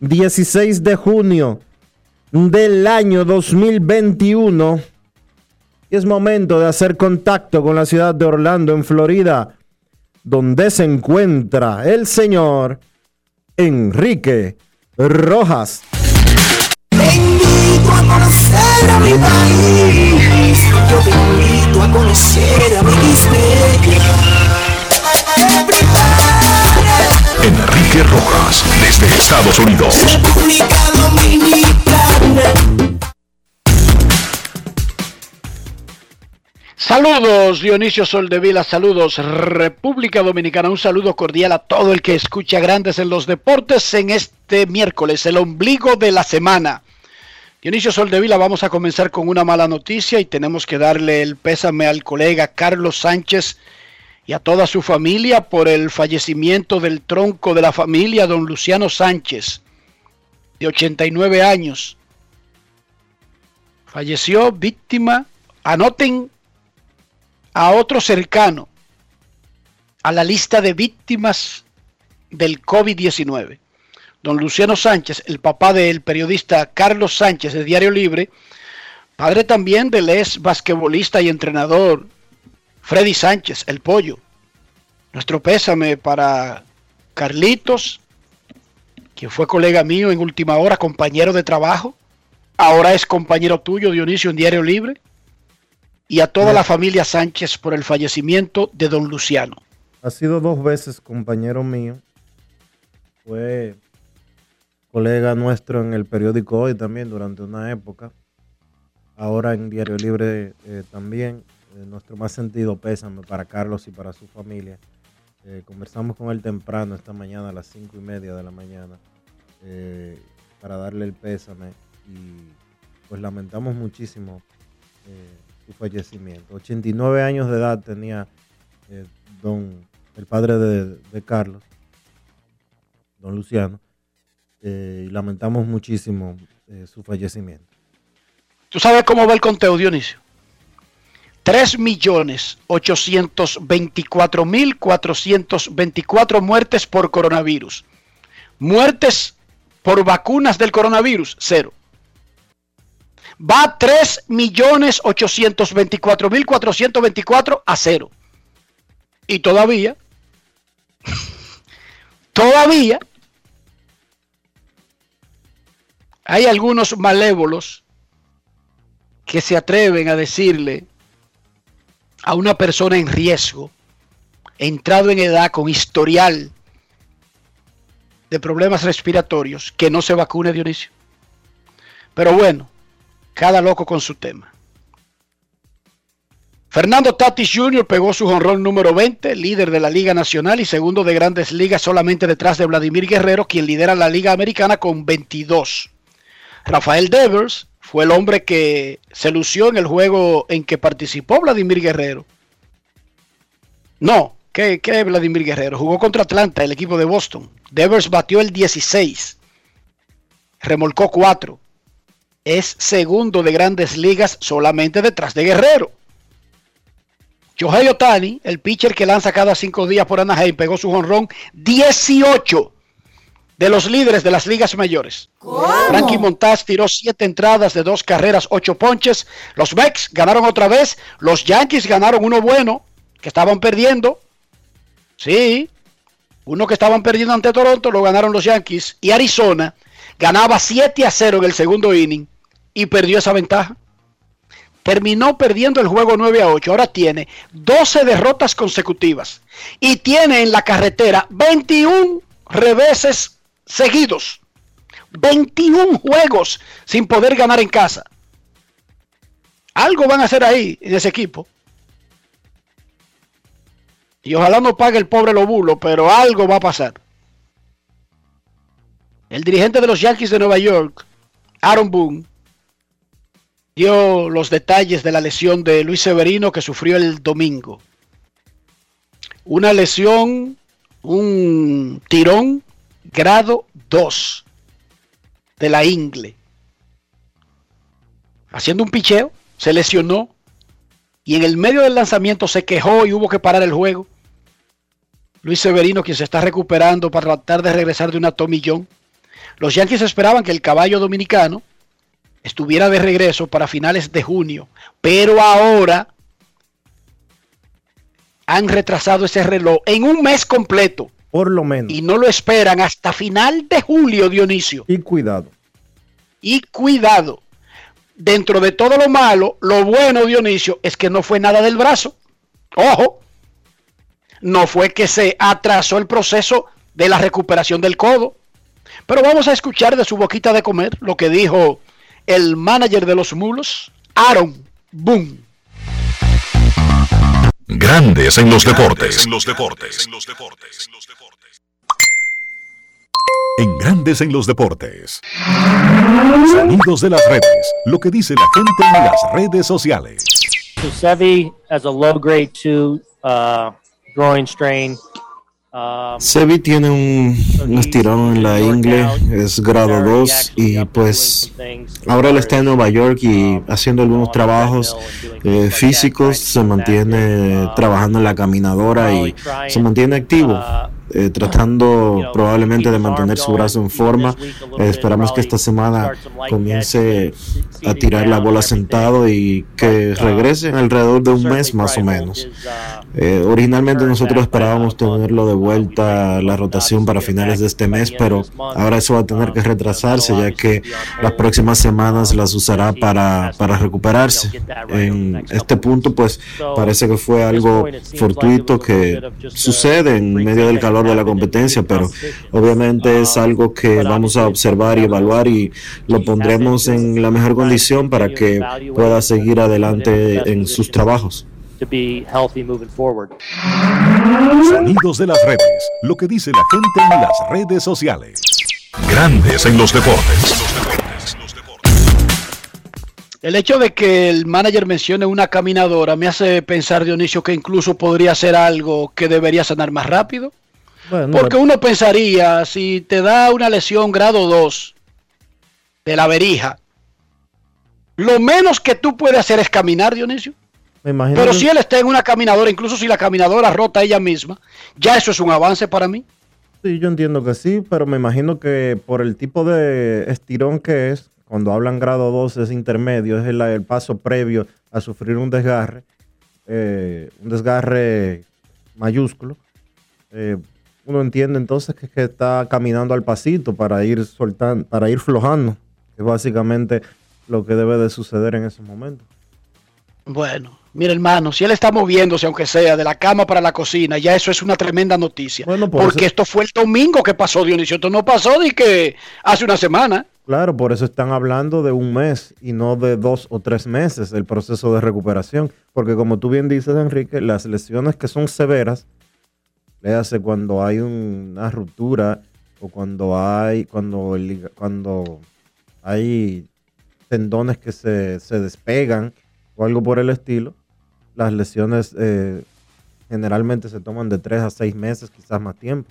16 de junio del año 2021. Y es momento de hacer contacto con la ciudad de Orlando, en Florida, donde se encuentra el señor Enrique Rojas. Yo te invito a conocer a mi Enrique Rojas, desde Estados Unidos. República Dominicana. Saludos Dionisio Soldevila, saludos República Dominicana, un saludo cordial a todo el que escucha Grandes en los Deportes en este miércoles, el ombligo de la semana. Dionisio Soldevila, vamos a comenzar con una mala noticia y tenemos que darle el pésame al colega Carlos Sánchez y a toda su familia por el fallecimiento del tronco de la familia, don Luciano Sánchez, de 89 años. Falleció víctima, anoten a otro cercano a la lista de víctimas del COVID-19. Don Luciano Sánchez, el papá del periodista Carlos Sánchez de Diario Libre, padre también del ex basquetbolista y entrenador Freddy Sánchez, el pollo. Nuestro pésame para Carlitos, quien fue colega mío en última hora, compañero de trabajo, ahora es compañero tuyo, Dionisio, en Diario Libre y a toda la familia Sánchez por el fallecimiento de don Luciano. Ha sido dos veces compañero mío. Fue colega nuestro en el periódico Hoy también durante una época. Ahora en Diario Libre eh, también. Eh, nuestro más sentido pésame para Carlos y para su familia. Eh, conversamos con él temprano esta mañana a las cinco y media de la mañana eh, para darle el pésame y pues lamentamos muchísimo su fallecimiento. 89 años de edad tenía don, el padre de, de Carlos, don Luciano, y lamentamos muchísimo su fallecimiento. ¿Tú sabes cómo va el conteo, Dionisio? 3.824.424 muertes por coronavirus. Muertes por vacunas del coronavirus, cero. Va 3.824.424 a cero. Y todavía, todavía, hay algunos malévolos que se atreven a decirle a una persona en riesgo, entrado en edad con historial de problemas respiratorios, que no se vacune Dionisio. Pero bueno, cada loco con su tema. Fernando Tatis Jr. pegó su jonrón número 20, líder de la Liga Nacional y segundo de grandes ligas solamente detrás de Vladimir Guerrero, quien lidera la Liga Americana con 22. Rafael Devers fue el hombre que se lució en el juego en que participó Vladimir Guerrero. No, ¿qué, qué Vladimir Guerrero? Jugó contra Atlanta, el equipo de Boston. Devers batió el 16, remolcó 4. Es segundo de grandes ligas solamente detrás de Guerrero. Shohei Otani, el pitcher que lanza cada cinco días por Anaheim, pegó su jonrón 18 de los líderes de las ligas mayores. Frankie Montaz tiró siete entradas de dos carreras, ocho ponches. Los Mets ganaron otra vez. Los Yankees ganaron uno bueno, que estaban perdiendo. Sí, uno que estaban perdiendo ante Toronto lo ganaron los Yankees. Y Arizona ganaba 7 a 0 en el segundo inning y perdió esa ventaja terminó perdiendo el juego 9 a 8. Ahora tiene 12 derrotas consecutivas y tiene en la carretera 21 reveses seguidos. 21 juegos sin poder ganar en casa. Algo van a hacer ahí en ese equipo. Y ojalá no pague el pobre Lobulo, pero algo va a pasar. El dirigente de los Yankees de Nueva York, Aaron Boone, dio los detalles de la lesión de Luis Severino que sufrió el domingo. Una lesión, un tirón grado 2 de la ingle. Haciendo un picheo, se lesionó y en el medio del lanzamiento se quejó y hubo que parar el juego. Luis Severino, quien se está recuperando para tratar de regresar de una tomillón. Los Yankees esperaban que el caballo dominicano estuviera de regreso para finales de junio, pero ahora han retrasado ese reloj en un mes completo. Por lo menos. Y no lo esperan hasta final de julio, Dionisio. Y cuidado. Y cuidado. Dentro de todo lo malo, lo bueno, Dionisio, es que no fue nada del brazo. Ojo. No fue que se atrasó el proceso de la recuperación del codo. Pero vamos a escuchar de su boquita de comer lo que dijo el manager de los mulos, Aaron Boone. Grandes en los deportes. En los deportes. En Grandes en los deportes. Sonidos de las redes. Lo que dice la gente en las redes sociales. Sevi as a low grade 2 uh, groin strain. Sevi tiene un, un, estirón en la ingle, es grado 2 y pues ahora él está en Nueva York y haciendo algunos trabajos eh, físicos, se mantiene trabajando en la caminadora y se mantiene activo. Eh, tratando probablemente de mantener su brazo en forma. Eh, esperamos que esta semana comience a tirar la bola sentado y que regrese en alrededor de un mes más o menos. Eh, originalmente nosotros esperábamos tenerlo de vuelta a la rotación para finales de este mes, pero ahora eso va a tener que retrasarse ya que las próximas semanas las usará para, para recuperarse. En este punto pues parece que fue algo fortuito que sucede en medio del calor de la competencia, pero obviamente es algo que vamos a observar y evaluar y lo pondremos en la mejor condición para que pueda seguir adelante en sus trabajos. Sonidos de las redes, lo que dice la gente en las redes sociales. Grandes en los deportes. El hecho de que el manager mencione una caminadora me hace pensar, Dionisio, que incluso podría ser algo que debería sanar más rápido. Bueno, Porque uno pensaría, si te da una lesión grado 2 de la verija, lo menos que tú puedes hacer es caminar, Dionisio. Pero si él está en una caminadora, incluso si la caminadora rota ella misma, ya eso es un avance para mí. Sí, yo entiendo que sí, pero me imagino que por el tipo de estirón que es, cuando hablan grado 2 es intermedio, es el, paso previo a sufrir un desgarre, eh, un desgarre mayúsculo. Eh, uno entiende entonces que, que, está caminando al pasito para ir soltando, para ir flojando, que es básicamente lo que debe de suceder en ese momento. Bueno, mira hermano, si él está moviéndose, aunque sea de la cama para la cocina, ya eso es una tremenda noticia. Bueno, por porque eso... esto fue el domingo que pasó, Dionisio. Esto no pasó de que hace una semana. Claro, por eso están hablando de un mes y no de dos o tres meses el proceso de recuperación. Porque como tú bien dices, Enrique, las lesiones que son severas, le hace cuando hay una ruptura o cuando hay, cuando, cuando hay tendones que se, despegan o algo por el estilo, las lesiones eh, generalmente se toman de tres a seis meses, quizás más tiempo.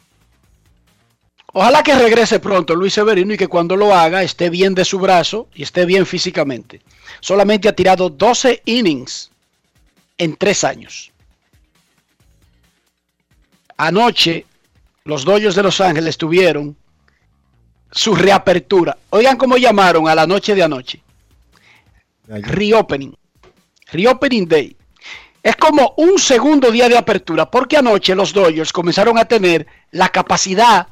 Ojalá que regrese pronto Luis Severino y que cuando lo haga esté bien de su brazo y esté bien físicamente. Solamente ha tirado 12 innings en tres años. Anoche los Dodgers de Los Ángeles tuvieron su reapertura. Oigan cómo llamaron a la noche de anoche. Reopening. Reopening Day. Es como un segundo día de apertura porque anoche los Dodgers comenzaron a tener la capacidad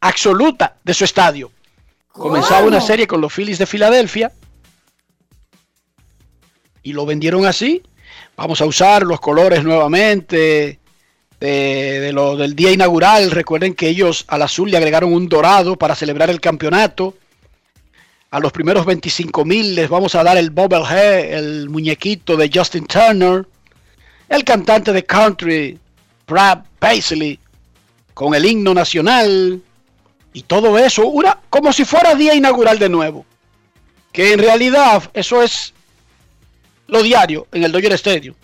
absoluta de su estadio. Comenzaba una serie con los Phillies de Filadelfia y lo vendieron así. Vamos a usar los colores nuevamente de, lo, del día inaugural. Recuerden que ellos al azul le agregaron un dorado para celebrar el campeonato. A los primeros 25 mil les vamos a dar el Bobblehead, el muñequito de Justin Turner, el cantante de country, Brad Paisley, con el himno nacional, y todo eso, una, como si fuera día inaugural de nuevo. Que en realidad eso es lo diario en el Dodger Stadium.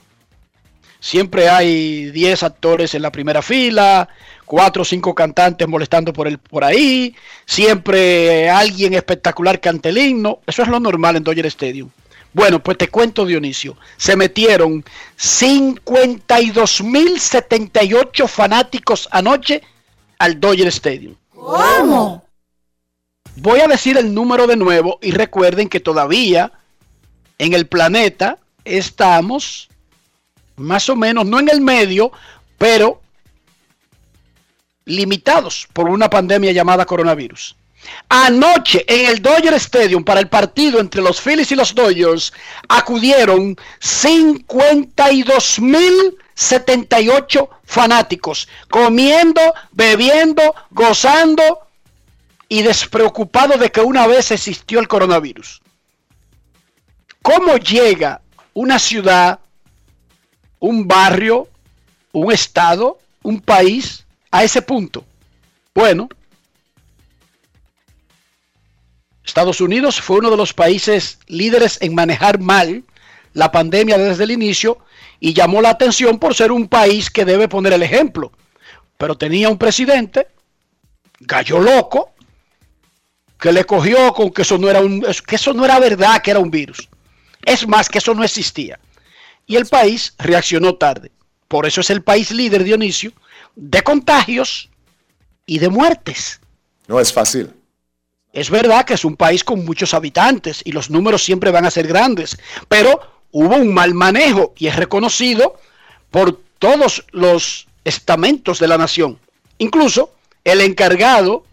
Siempre hay 10 actores en la primera fila, 4 o 5 cantantes molestando por, el, por ahí, siempre alguien espectacular canta el himno. Eso es lo normal en Dodger Stadium. Bueno, pues te cuento Dionisio, se metieron 52.078 fanáticos anoche al Dodger Stadium. ¿Cómo? Voy a decir el número de nuevo y recuerden que todavía en el planeta estamos más o menos, no en el medio, pero limitados por una pandemia llamada coronavirus. Anoche en el Dodger Stadium para el partido entre los Phillies y los Dodgers acudieron 52.078 fanáticos, comiendo, bebiendo, gozando y despreocupados de que una vez existió el coronavirus. ¿Cómo llega una ciudad, un barrio, un estado, un país a ese punto? Bueno, Estados Unidos fue uno de los países líderes en manejar mal la pandemia desde el inicio y llamó la atención por ser un país que debe poner el ejemplo. Pero tenía un presidente, gallo loco, que le cogió con que eso no era un, que eso no era verdad, que era un virus. Es más, que eso no existía. Y el país reaccionó tarde. Por eso es el país líder, Dionisio, de contagios y de muertes. No es fácil. Es verdad que es un país con muchos habitantes y los números siempre van a ser grandes, pero hubo un mal manejo y es reconocido por todos los estamentos de la nación. Incluso el encargado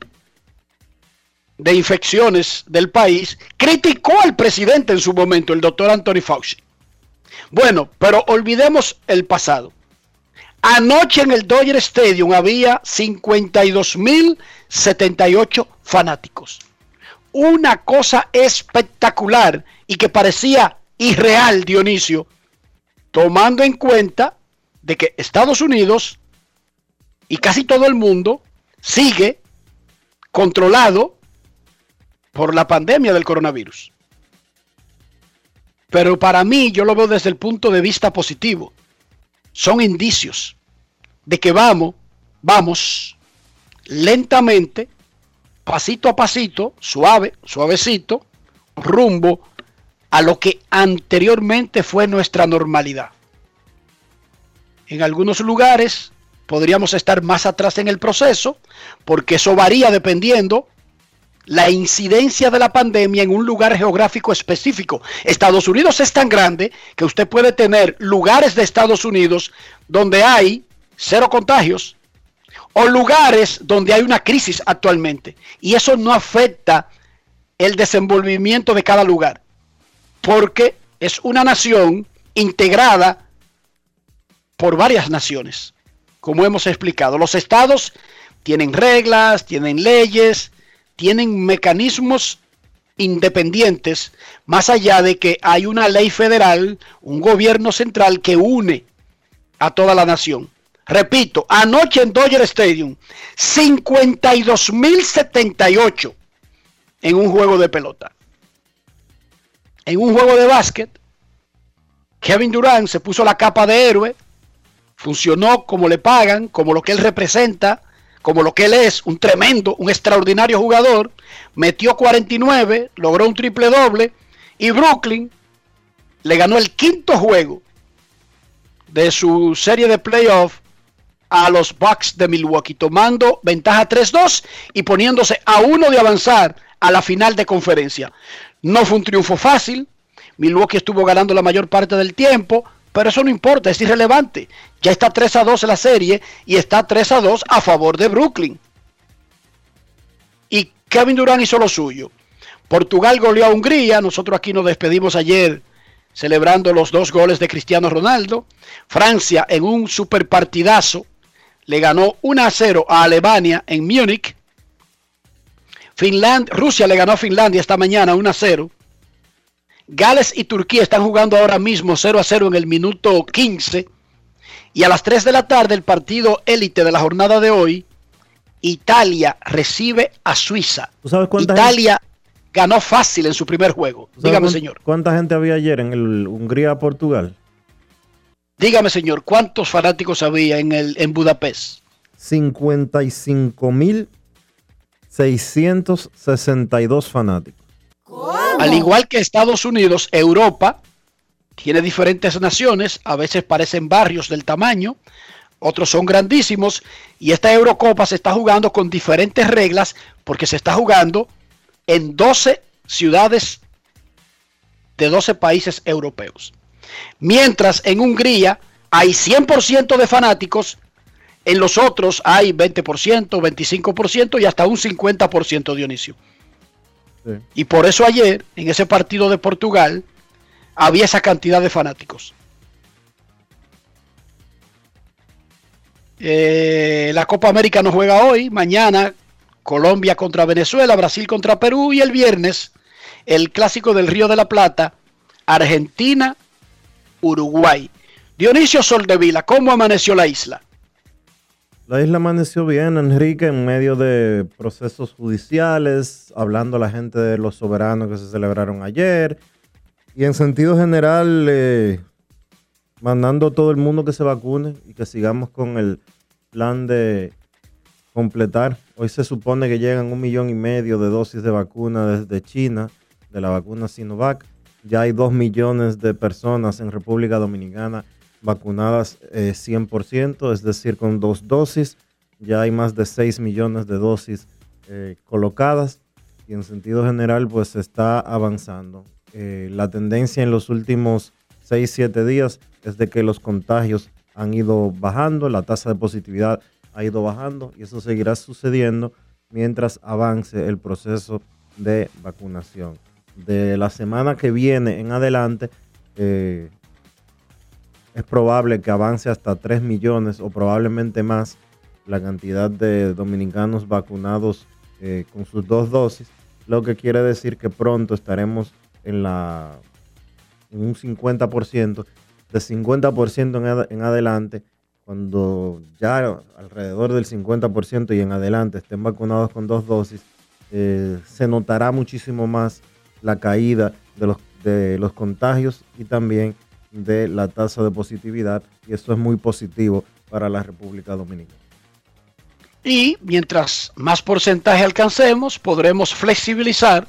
de infecciones del país criticó al presidente en su momento, el doctor Anthony Fauci. Bueno, pero olvidemos el pasado. Anoche en el Dodger Stadium había 52.078 fanáticos una cosa espectacular y que parecía irreal, Dionisio, tomando en cuenta de que Estados Unidos y casi todo el mundo sigue controlado por la pandemia del coronavirus. Pero para mí, yo lo veo desde el punto de vista positivo. Son indicios de que vamos, vamos lentamente pasito a pasito, suave, suavecito, rumbo a lo que anteriormente fue nuestra normalidad. En algunos lugares podríamos estar más atrás en el proceso, porque eso varía dependiendo la incidencia de la pandemia en un lugar geográfico específico. Estados Unidos es tan grande que usted puede tener lugares de Estados Unidos donde hay cero contagios o lugares donde hay una crisis actualmente. Y eso no afecta el desenvolvimiento de cada lugar, porque es una nación integrada por varias naciones, como hemos explicado. Los estados tienen reglas, tienen leyes, tienen mecanismos independientes, más allá de que hay una ley federal, un gobierno central que une a toda la nación. Repito, anoche en Dodger Stadium, 52.078 en un juego de pelota. En un juego de básquet, Kevin Durant se puso la capa de héroe, funcionó como le pagan, como lo que él representa, como lo que él es, un tremendo, un extraordinario jugador, metió 49, logró un triple doble y Brooklyn le ganó el quinto juego de su serie de playoff a los Bucks de Milwaukee, tomando ventaja 3-2 y poniéndose a uno de avanzar a la final de conferencia. No fue un triunfo fácil, Milwaukee estuvo ganando la mayor parte del tiempo, pero eso no importa, es irrelevante. Ya está 3 a 2 en la serie y está 3 a 2 a favor de Brooklyn. Y Kevin Durant hizo lo suyo. Portugal goleó a Hungría, nosotros aquí nos despedimos ayer celebrando los dos goles de Cristiano Ronaldo. Francia en un super partidazo le ganó 1 a 0 a Alemania en Múnich. Finland, Rusia le ganó a Finlandia esta mañana 1 a 0. Gales y Turquía están jugando ahora mismo 0 a 0 en el minuto 15. Y a las 3 de la tarde, el partido élite de la jornada de hoy, Italia recibe a Suiza. Italia ganó fácil en su primer juego. Dígame, señor. ¿Cuánta gente había ayer en el Hungría-Portugal? Dígame, señor, ¿cuántos fanáticos había en, el, en Budapest? 55.662 fanáticos. Al igual que Estados Unidos, Europa tiene diferentes naciones, a veces parecen barrios del tamaño, otros son grandísimos, y esta Eurocopa se está jugando con diferentes reglas porque se está jugando en 12 ciudades de 12 países europeos. Mientras en Hungría hay 100% de fanáticos, en los otros hay 20%, 25% y hasta un 50% Dionisio. Y por eso ayer, en ese partido de Portugal, había esa cantidad de fanáticos. Eh, la Copa América no juega hoy, mañana Colombia contra Venezuela, Brasil contra Perú y el viernes el clásico del Río de la Plata, Argentina, Uruguay. Dionisio Soldevila, ¿cómo amaneció la isla? La isla amaneció bien, Enrique, en medio de procesos judiciales, hablando a la gente de los soberanos que se celebraron ayer. Y en sentido general, eh, mandando a todo el mundo que se vacune y que sigamos con el plan de completar. Hoy se supone que llegan un millón y medio de dosis de vacuna desde China, de la vacuna Sinovac. Ya hay dos millones de personas en República Dominicana vacunadas 100%, eh, es decir, con dos dosis. Ya hay más de 6 millones de dosis eh, colocadas y en sentido general pues se está avanzando. Eh, la tendencia en los últimos 6, 7 días es de que los contagios han ido bajando, la tasa de positividad ha ido bajando y eso seguirá sucediendo mientras avance el proceso de vacunación. De la semana que viene en adelante, es probable que avance hasta 3 millones o probablemente más la cantidad de dominicanos vacunados eh, con sus dos dosis, lo que quiere decir que pronto estaremos en, la, en un 50%, de 50% en, adelante, cuando ya alrededor del 50% y en adelante estén vacunados con dos dosis, eh, se notará muchísimo más la caída de los, de los contagios y también de la tasa de positividad y esto es muy positivo para la República Dominicana. Y mientras más porcentaje alcancemos, podremos flexibilizar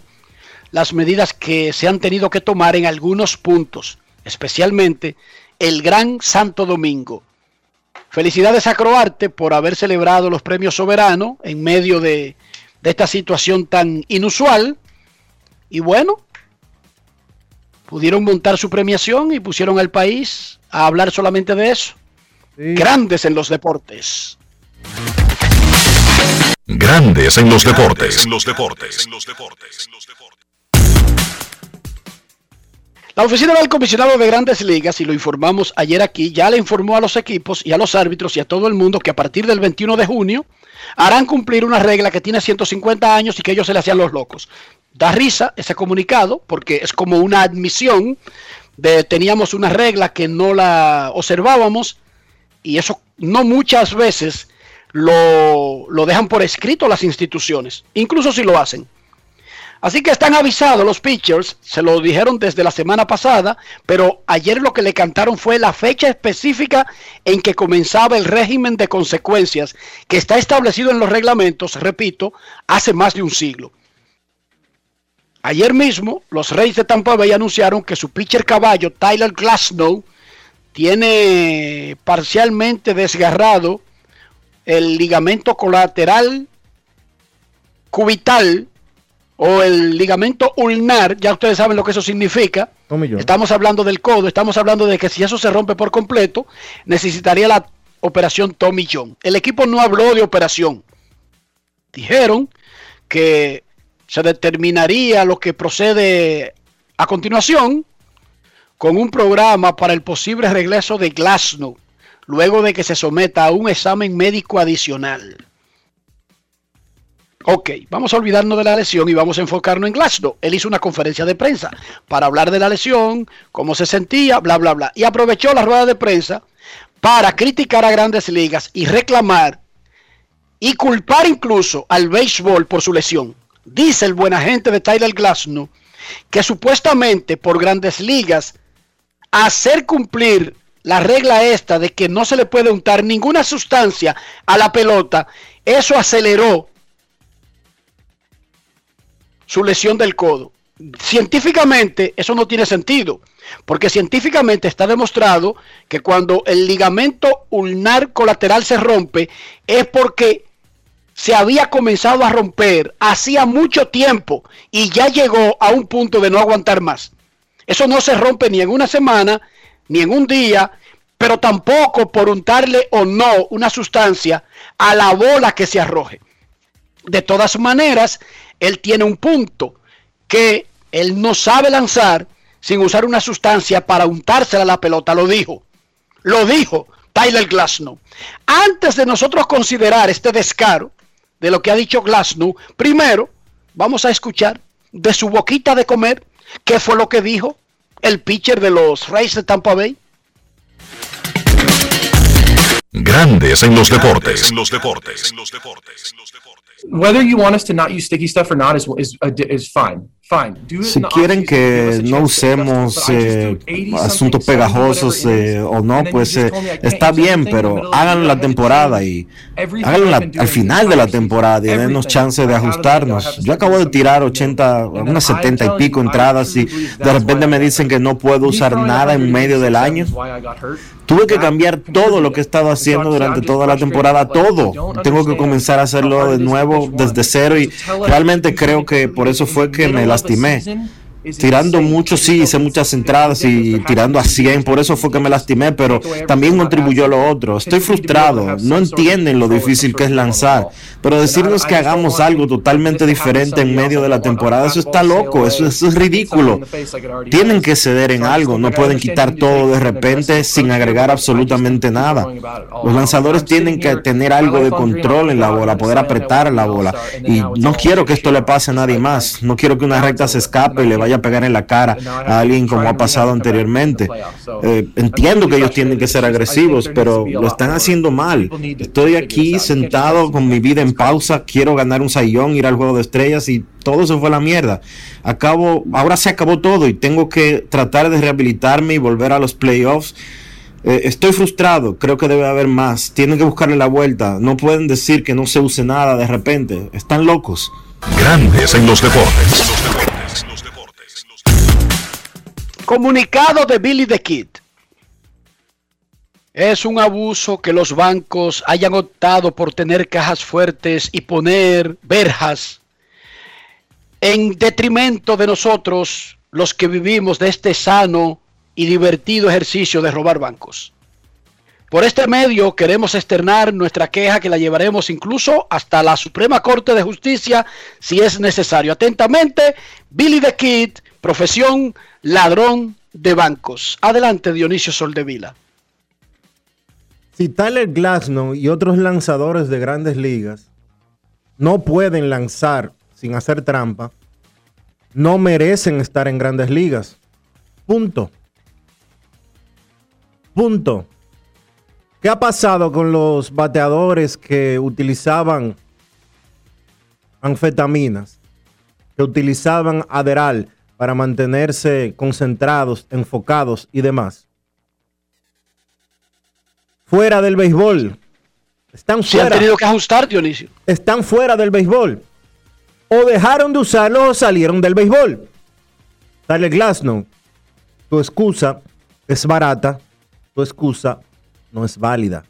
las medidas que se han tenido que tomar en algunos puntos, especialmente el Gran Santo Domingo. Felicidades a Croarte por haber celebrado los premios soberanos en medio de, de esta situación tan inusual. Y bueno, pudieron montar su premiación y pusieron al país a hablar solamente de eso. Grandes en los deportes. Grandes en los deportes. En los deportes. La oficina del comisionado de grandes ligas, y lo informamos ayer aquí, ya le informó a los equipos y a los árbitros y a todo el mundo que a partir del 21 de junio harán cumplir una regla que tiene 150 años y que ellos se le hacían los locos Da risa ese comunicado porque es como una admisión de teníamos una regla que no la observábamos y eso no muchas veces lo, lo dejan por escrito las instituciones, incluso si lo hacen. Así que están avisados los pitchers, se lo dijeron desde la semana pasada, pero ayer lo que le cantaron fue la fecha específica en que comenzaba el régimen de consecuencias que está establecido en los reglamentos, repito, hace más de un siglo. Ayer mismo, los Reyes de Tampa Bay anunciaron que su pitcher caballo, Tyler Glasnow, tiene parcialmente desgarrado el ligamento colateral cubital o el ligamento ulnar, ya ustedes saben lo que eso significa. Estamos hablando del codo, estamos hablando de que si eso se rompe por completo, necesitaría la operación Tommy John. El equipo no habló de operación. Dijeron que se determinaría lo que procede a continuación con un programa para el posible regreso de Glasnow, luego de que se someta a un examen médico adicional. Ok, vamos a olvidarnos de la lesión y vamos a enfocarnos en Glasgow. Él hizo una conferencia de prensa para hablar de la lesión, cómo se sentía, bla, bla, bla. Y aprovechó la rueda de prensa para criticar a grandes ligas y reclamar y culpar incluso al béisbol por su lesión. Dice el buen agente de Tyler Glasnow que supuestamente por grandes ligas hacer cumplir la regla esta de que no se le puede untar ninguna sustancia a la pelota, eso aceleró su lesión del codo. Científicamente eso no tiene sentido, porque científicamente está demostrado que cuando el ligamento ulnar colateral se rompe es porque se había comenzado a romper hacía mucho tiempo y ya llegó a un punto de no aguantar más. Eso no se rompe ni en una semana, ni en un día, pero tampoco por untarle o no una sustancia a la bola que se arroje. De todas maneras, él tiene un punto que él no sabe lanzar sin usar una sustancia para untársela a la pelota. Lo dijo. Lo dijo Tyler Glasnow. Antes de nosotros considerar este descaro de lo que ha dicho Glasnow, primero vamos a escuchar de su boquita de comer qué fue lo que dijo el pitcher de los Rays de Tampa Bay. Grandes en los deportes. En los deportes. En los deportes. Whether you want us to not use sticky stuff or not is is, uh, is fine. Si quieren que no usemos eh, asuntos pegajosos eh, o no, pues eh, está bien, pero háganlo la temporada y háganlo al final de la temporada y denos chance de ajustarnos. Yo acabo de tirar 80, unas 70 y pico entradas y de repente me dicen que no puedo usar nada en medio del año. Tuve que cambiar todo lo que he estado haciendo durante toda la temporada, todo. Tengo que comenzar a hacerlo de nuevo desde cero y realmente creo que por eso fue que me la lastimé. Tirando mucho, sí, hice muchas entradas y tirando a 100, por eso fue que me lastimé, pero también contribuyó lo otro. Estoy frustrado, no entienden lo difícil que es lanzar, pero decirnos que hagamos algo totalmente diferente en medio de la temporada, eso está loco, eso, es ridículo. Tienen que ceder en algo, no pueden quitar todo de repente sin agregar absolutamente nada. Los lanzadores tienen que tener algo de control en la bola, poder apretar la bola. Y no quiero que esto le pase a nadie más, no quiero que una recta se escape y le vaya pegar en la cara a alguien como ha pasado anteriormente. Eh, entiendo que ellos tienen que ser agresivos, pero lo están haciendo mal. Estoy aquí sentado con mi vida en pausa, quiero ganar un sayón, ir al juego de estrellas y todo se fue a la mierda. Acabo, ahora se acabó todo y tengo que tratar de rehabilitarme y volver a los playoffs. Eh, estoy frustrado, creo que debe haber más. Tienen que buscarle la vuelta. No pueden decir que no se use nada de repente. Están locos. Grandes en los deportes. Comunicado de Billy the Kid. Es un abuso que los bancos hayan optado por tener cajas fuertes y poner verjas en detrimento de nosotros, los que vivimos de este sano y divertido ejercicio de robar bancos. Por este medio queremos externar nuestra queja que la llevaremos incluso hasta la Suprema Corte de Justicia si es necesario. Atentamente, Billy the Kid, profesión ladrón de bancos. Adelante, Dionisio Soldevila. Si Tyler Glasnow y otros lanzadores de grandes ligas no pueden lanzar sin hacer trampa, no merecen estar en grandes ligas. Punto. Punto. ¿Qué ha pasado con los bateadores que utilizaban anfetaminas, que utilizaban Aderal para mantenerse concentrados, enfocados y demás? Fuera del béisbol. Están Se han fuera. tenido que ajustar, Dionisio. Están fuera del béisbol. O dejaron de usarlos o salieron del béisbol. Dale Glasnow. Tu excusa es barata. Tu excusa no es válida.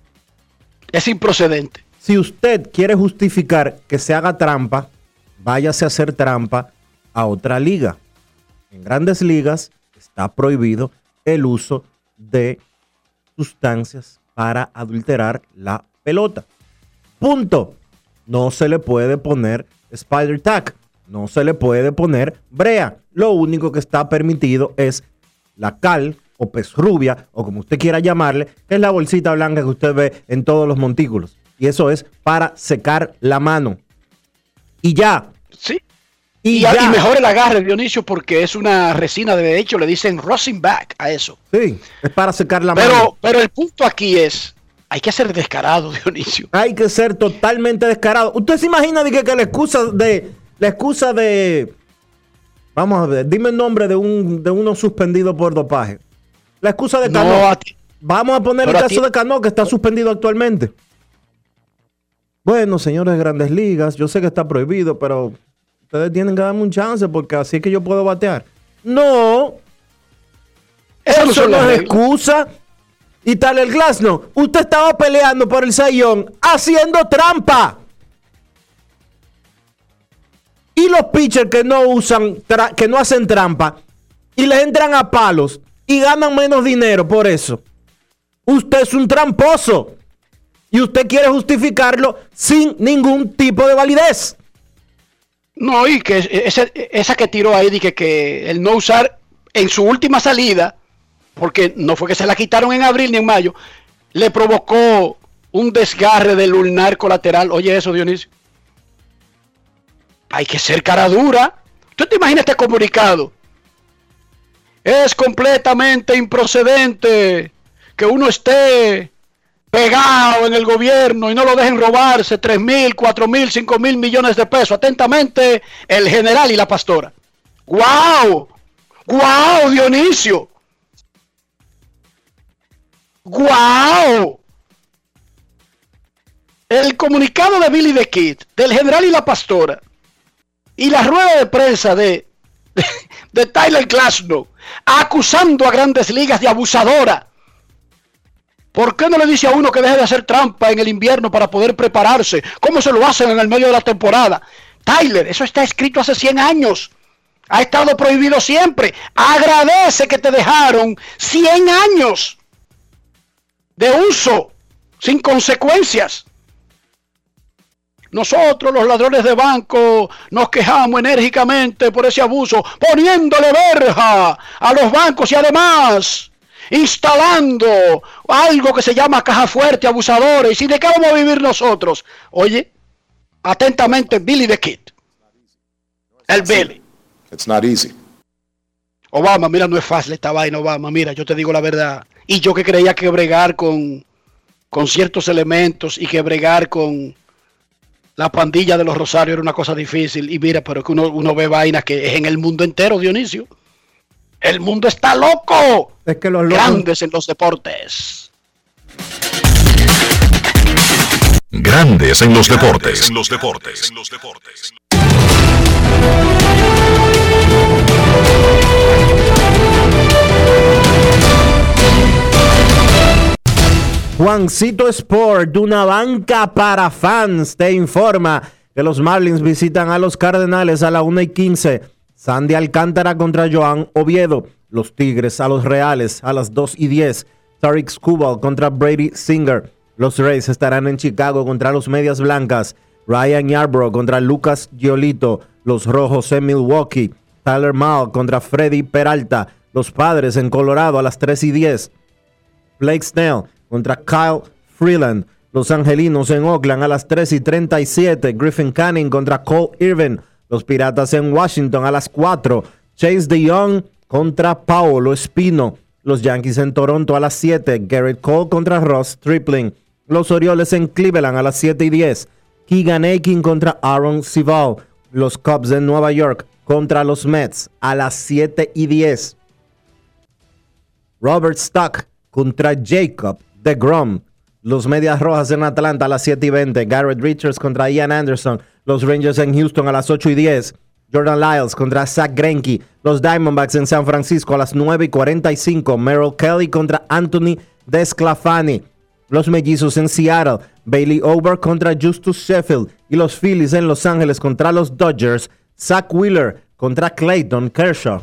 Es improcedente. Si usted quiere justificar que se haga trampa, váyase a hacer trampa a otra liga. En grandes ligas está prohibido el uso de sustancias para adulterar la pelota. Punto. No se le puede poner Spider Tack. No se le puede poner brea. Lo único que está permitido es la cal o pez rubia o como usted quiera llamarle, que es la bolsita blanca que usted ve en todos los montículos. Y eso es para secar la mano. Y ya. Sí. Y, Y, ya. y mejor el agarre, Dionisio, porque es una resina, de hecho le dicen rosin back a eso. Sí, es para secar la mano. Pero, pero el punto aquí es, hay que ser descarado, Dionisio. Hay que ser totalmente descarado. ¿Usted se imagina de que, que la excusa de. La excusa de. Vamos a ver, dime el nombre de un de uno suspendido por dopaje. La excusa de Cano. No, a ti- Vamos a poner el Pero caso ti- de Cano, que está suspendido actualmente. Bueno, señores de grandes ligas, yo sé que está prohibido, pero ustedes tienen que darme un chance porque así es que yo puedo batear. No, eso no es excusa. Y tal el Glasno, usted estaba peleando por el sayón haciendo trampa. Y los pitchers que no usan, que no hacen trampa y les entran a palos y ganan menos dinero por eso. Usted es un tramposo. Y usted quiere justificarlo sin ningún tipo de validez. No, y que ese- esa que tiró ahí, dije que el no usar en su última salida, porque no fue que se la quitaron en abril ni en mayo, le provocó un desgarre del ulnar colateral. Oye eso, Dionisio. Hay que ser cara dura. ¿Tú te imaginas este comunicado? Es completamente improcedente que uno esté pegado en el gobierno y no lo dejen robarse 3 mil, 4 mil, 5 mil millones de pesos. Atentamente, el general y la pastora. ¡Guau! ¡Guau, Dionisio! ¡Guau! El comunicado de Billy the Kid, del general y la pastora, y la rueda de prensa de, de, de Tyler Glasnow, acusando a grandes ligas de abusadora. ¿Por qué no le dice a uno que deje de hacer trampa en el invierno para poder prepararse? ¿Cómo se lo hacen en el medio de la temporada? Tyler, eso está escrito hace 100 años. Ha estado prohibido siempre. Agradece que te dejaron 100 años de uso sin consecuencias. Nosotros, los ladrones de banco, nos quejamos enérgicamente por ese abuso, poniéndole verja a los bancos y además instalando algo que se llama caja fuerte, abusadores. ¿Y de qué vamos a vivir nosotros? Oye, atentamente, Billy the Kid. El Billy. It's not easy. Obama, mira, no es fácil esta vaina, Obama. Mira, yo te digo la verdad. Y yo que creía que bregar con, con ciertos elementos y que bregar con la pandilla de los Rosarios era una cosa difícil. Y mira, pero que uno, uno ve vainas que es en el mundo entero, Dionisio. El mundo está loco. Es que los locos, Grandes en los deportes. Grandes en los deportes. En los deportes. En los deportes. Juancito Sport, una banca para fans, te informa que los Marlins visitan a los Cardenales a la 1 y 15. Sandy Alcántara contra Joan Oviedo. Los Tigres a los Reales a las 2 y 10. Tariq Skubal contra Brady Singer. Los Rays estarán en Chicago contra los Medias Blancas. Ryan Yarbrough contra Lucas Giolito. Los Rojos en Milwaukee. Tyler Mall contra Freddy Peralta. Los Padres en Colorado a las 3 y 10. Blake Snell contra Kyle Freeland. Los Angelinos en Oakland a las 3 y 37. Griffin Canning contra Cole Irvin. Los Piratas en Washington a las 4. Chase DeYoung contra Paolo Espino. Los Yankees en Toronto a las 7. Garrett Cole contra Ross Stripling. Los Orioles en Cleveland a las 7 y 10. Keegan Aiken contra Aaron Sival. Los Cubs en Nueva York contra los Mets a las 7 y 10. Robert Stock contra Jacob de Grom. Los Medias Rojas en Atlanta a las 7 y 20. Garrett Richards contra Ian Anderson. Los Rangers en Houston a las 8 y 10. Jordan Lyles contra Zach Greinke. Los Diamondbacks en San Francisco a las 9 y 45. Merrill Kelly contra Anthony Desclafani. Los Mellizos en Seattle. Bailey Over contra Justus Sheffield. Y los Phillies en Los Ángeles contra los Dodgers. Zach Wheeler contra Clayton Kershaw.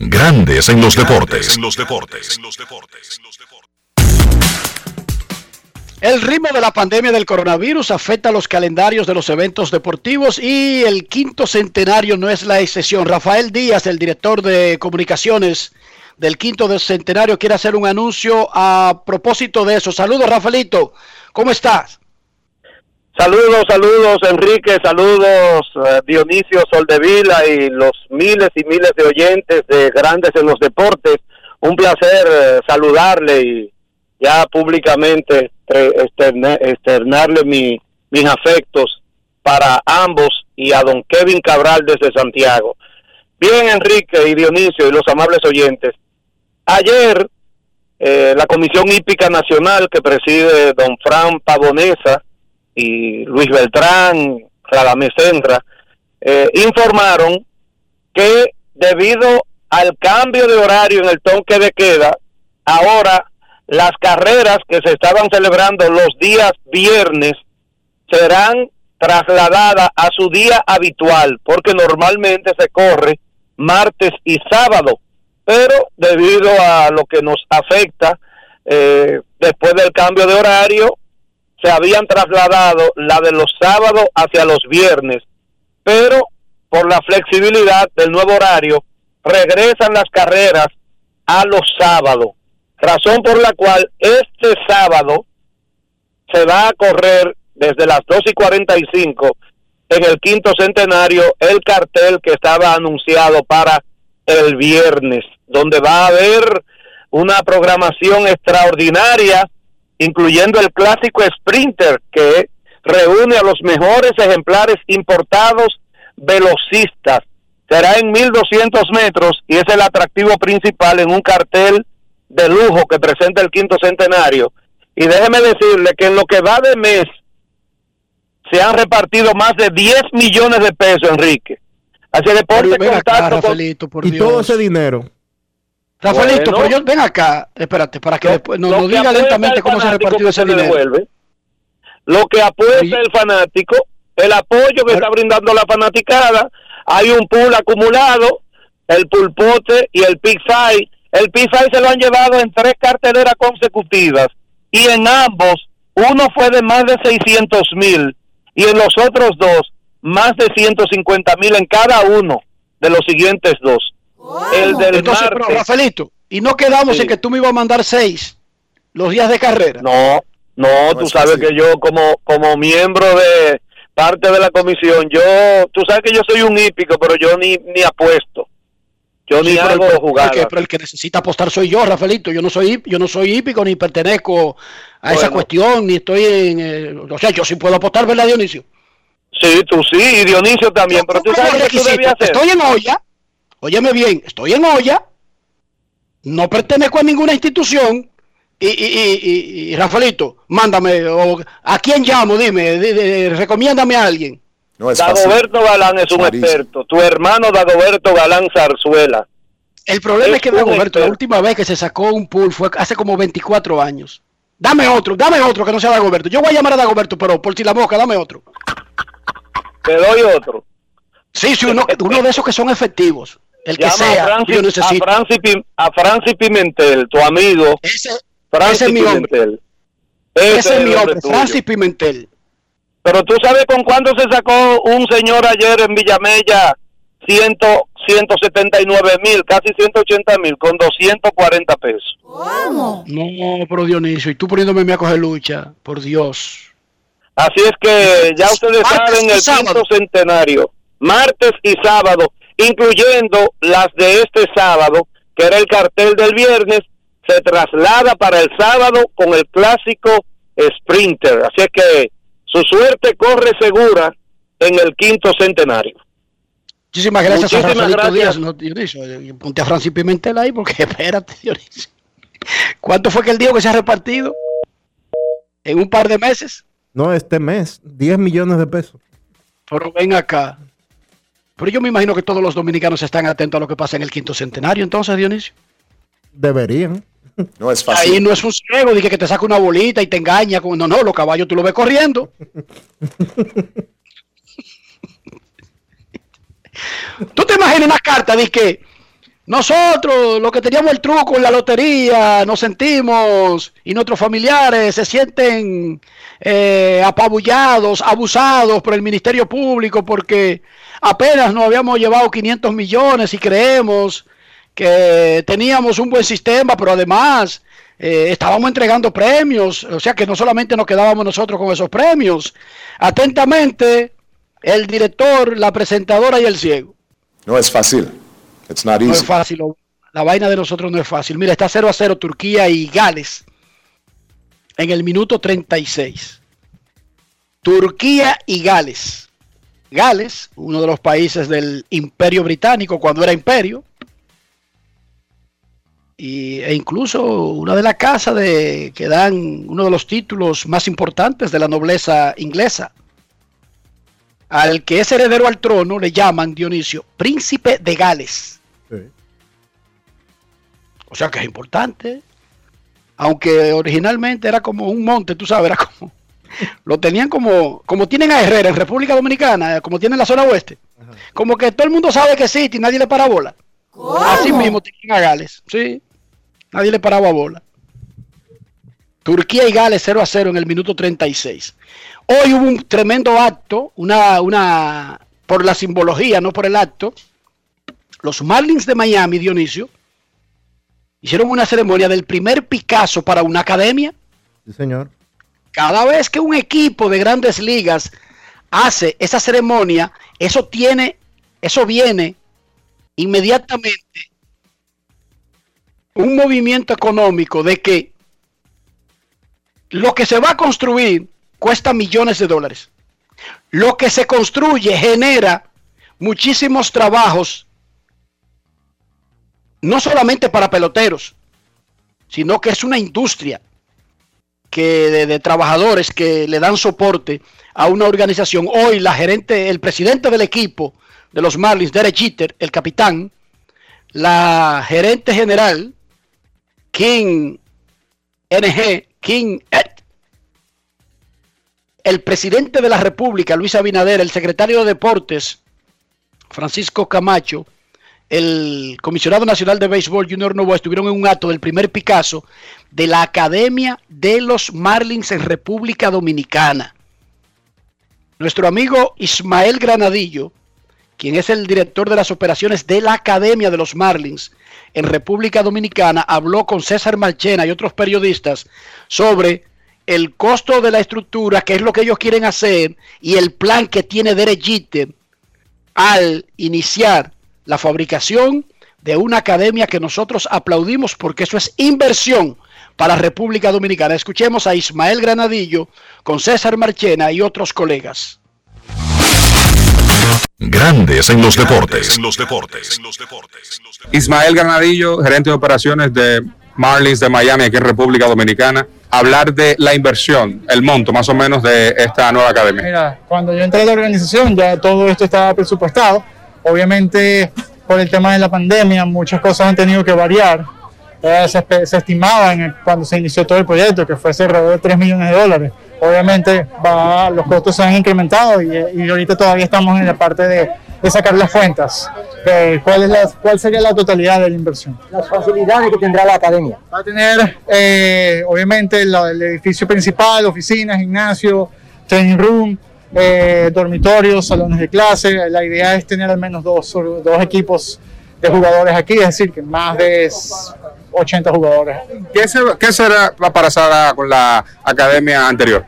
Grandes en los deportes. En los deportes. El ritmo de la pandemia del coronavirus afecta los calendarios de los eventos deportivos y el quinto centenario no es la excepción. Rafael Díaz, el director de comunicaciones del quinto centenario, quiere hacer un anuncio a propósito de eso. Saludos, Rafaelito. ¿Cómo estás? Saludos, saludos Enrique, saludos eh, Dionisio Soldevila y los miles y miles de oyentes de Grandes en los Deportes. Un placer eh, saludarle y ya públicamente externarle mis afectos para ambos y a don Kevin Cabral desde Santiago. Bien, Enrique y Dionisio y los amables oyentes. Ayer eh, la Comisión Hípica Nacional que preside don Fran Pavonesa y Luis Beltrán, Radamés Senra, eh, informaron que debido al cambio de horario en el toque de queda, ahora las carreras que se estaban celebrando los días viernes serán trasladadas a su día habitual, porque normalmente se corre martes y sábado, pero debido a lo que nos afecta eh, después del cambio de horario, se habían trasladado la de los sábados hacia los viernes, pero por la flexibilidad del nuevo horario, regresan las carreras a los sábados, razón por la cual este sábado se va a correr desde las 2 y 45 en el quinto centenario el cartel que estaba anunciado para el viernes, donde va a haber una programación extraordinaria incluyendo el clásico Sprinter que reúne a los mejores ejemplares importados velocistas. Será en 1200 metros y es el atractivo principal en un cartel de lujo que presenta el quinto centenario. Y déjeme decirle que en lo que va de mes se han repartido más de 10 millones de pesos, Enrique. Así deporte contacto y todo ese dinero Rafaelito, pero yo, ven acá, espérate, para que después nos, diga lentamente cómo se ha repartido ese dinero. Devuelve. Lo que apuesta el fanático, el apoyo que está brindando la fanaticada, hay un pool acumulado, el pulpote y el Pixai. El Pixai se lo han llevado en tres carteleras consecutivas y en ambos uno fue de más de 600 mil y en los otros dos más de 150 mil en cada uno de los siguientes dos. El del Entonces, pero Rafaelito, y no quedamos en que tú me ibas a mandar seis los días de carrera. No, no, tú sabes que yo como, como miembro de parte de la comisión, yo, tú sabes que yo soy un hípico, pero yo ni, ni apuesto. Yo ni hago jugar. Pero el que necesita apostar soy yo, Rafaelito. Yo no soy, yo no soy hípico ni pertenezco a esa cuestión, ni estoy en. Eh, o sea, yo sí puedo apostar, ¿verdad, Dionisio? Sí, tú sí, y Dionisio también, pero tú sabes que tú debías hacer. Estoy en olla, óyeme bien, estoy en olla, no pertenezco a ninguna institución. Y, y, y, Rafaelito, mándame, ¿a quién llamo? Dime, recomiéndame a alguien. Dagoberto Galán es un experto. Tu hermano Dagoberto Galán Zarzuela. El problema es, que Dagoberto, la última vez que se sacó un pool fue hace como 24 años. Dame otro, dame otro que no sea Dagoberto. Yo voy a llamar a Dagoberto, pero por si la boca, dame otro. Te doy otro. Sí, sí, uno, uno de esos que son efectivos. El que sea. A Francis, a, Francis, Pimentel, tu amigo. Ese, ese es mi hombre. Ese, ese, es mi hombre, Francis Pimentel. Pero tú sabes con cuánto se sacó un señor ayer en Villamella, ciento, 179 mil, casi 180 mil, con 240 pesos. ¿Cómo? No, pero Dionisio, y tú poniéndome a coger lucha, por Dios. Así es que ya ustedes saben el quinto centenario, martes y sábado, incluyendo las de este sábado, que era el cartel del viernes, se traslada para el sábado con el clásico Sprinter. Así es que su suerte corre segura en el quinto centenario. Muchísimas gracias Muchísimas a gracias. Díaz, no, Dionisio. Ponte a Francis Pimentel ahí porque espérate, Dionisio. ¿Cuánto fue que él dijo que se ha repartido? ¿En un par de meses? No, este mes, 10 millones de pesos. Pero ven acá. Pero yo me imagino que todos los dominicanos están atentos a lo que pasa en el quinto centenario, entonces, Dionisio. Deberían. No es fácil. Ahí no es un ciego, dije que te saca una bolita y te engaña. Con... No, no, los caballos tú lo ves corriendo. tú te imaginas una carta de que nosotros, los que teníamos el truco en la lotería, nos sentimos y nuestros familiares se sienten eh, apabullados, abusados por el Ministerio Público porque apenas nos habíamos llevado 500 millones y creemos que teníamos un buen sistema, pero además eh, estábamos entregando premios, o sea que no solamente nos quedábamos nosotros con esos premios. Atentamente, el director, la presentadora y el ciego. No es fácil. No es fácil. La vaina de nosotros no es fácil. Mira, está 0 a 0 Turquía y Gales en el minuto 36. Turquía y Gales. Gales, uno de los países del imperio británico cuando era imperio. Y, e incluso una de las casas de, que dan uno de los títulos más importantes de la nobleza inglesa. Al que es heredero al trono le llaman Dionisio, príncipe de Gales. O sea que es importante. Aunque originalmente era como un monte, tú sabes, era como. Lo tenían como. Como tienen a Herrera en República Dominicana, como tienen la zona oeste. Como que todo el mundo sabe que existe y nadie le para bola. Así mismo tienen a Gales, sí. Nadie le paraba bola. Turquía y Gales 0 a 0 en el minuto 36. Hoy hubo un tremendo acto, una, una, por la simbología, no por el acto. Los Marlins de Miami, Dionisio, hicieron una ceremonia del primer Picasso para una academia. Sí, señor. Cada vez que un equipo de grandes ligas hace esa ceremonia, eso tiene, eso viene inmediatamente un movimiento económico de que lo que se va a construir cuesta millones de dólares. Lo que se construye genera muchísimos trabajos no solamente para peloteros, sino que es una industria que de, trabajadores que le dan soporte a una organización. Hoy la gerente, el presidente del equipo de los Marlins, Derek Jeter, el capitán, la gerente general, King NG, King Ed, el presidente de la República, Luis Abinader, el secretario de Deportes, Francisco Camacho, el comisionado nacional de béisbol Junior Novoa estuvieron en un acto del primer Picasso de la Academia de los Marlins en República Dominicana. Nuestro amigo Ismael Granadillo, quien es el director de las operaciones de la Academia de los Marlins en República Dominicana, habló con César Marchena y otros periodistas sobre el costo de la estructura, qué es lo que ellos quieren hacer y el plan que tiene Derechite al iniciar la fabricación de una academia que nosotros aplaudimos porque eso es inversión para República Dominicana. Escuchemos a Ismael Granadillo con César Marchena y otros colegas. Grandes en los deportes. En los deportes. Ismael Granadillo, gerente de operaciones de Marlins de Miami aquí en República Dominicana. Hablar de la inversión, el monto más o menos de esta nueva academia. Mira, cuando yo entré a la organización ya todo esto estaba presupuestado Obviamente por el tema de la pandemia, muchas cosas han tenido que variar. Eh, se, se, estimaba en cuando se inició todo el proyecto que fuese alrededor de 3 millones de dólares. Obviamente va, los costos se han incrementado y, y ahorita todavía estamos en la parte de, de sacar las cuentas. ¿Cuál, es la, ¿Cuál sería la totalidad de la inversión? Las facilidades que tendrá la academia. Va a tener, eh, obviamente, el, el edificio principal, oficinas, gimnasio, training room, eh, dormitorios, salones de clase. La idea es tener al menos dos, dos equipos de jugadores aquí, es decir, que más de 80 jugadores. ¿Qué, qué será para Sara con la academia anterior?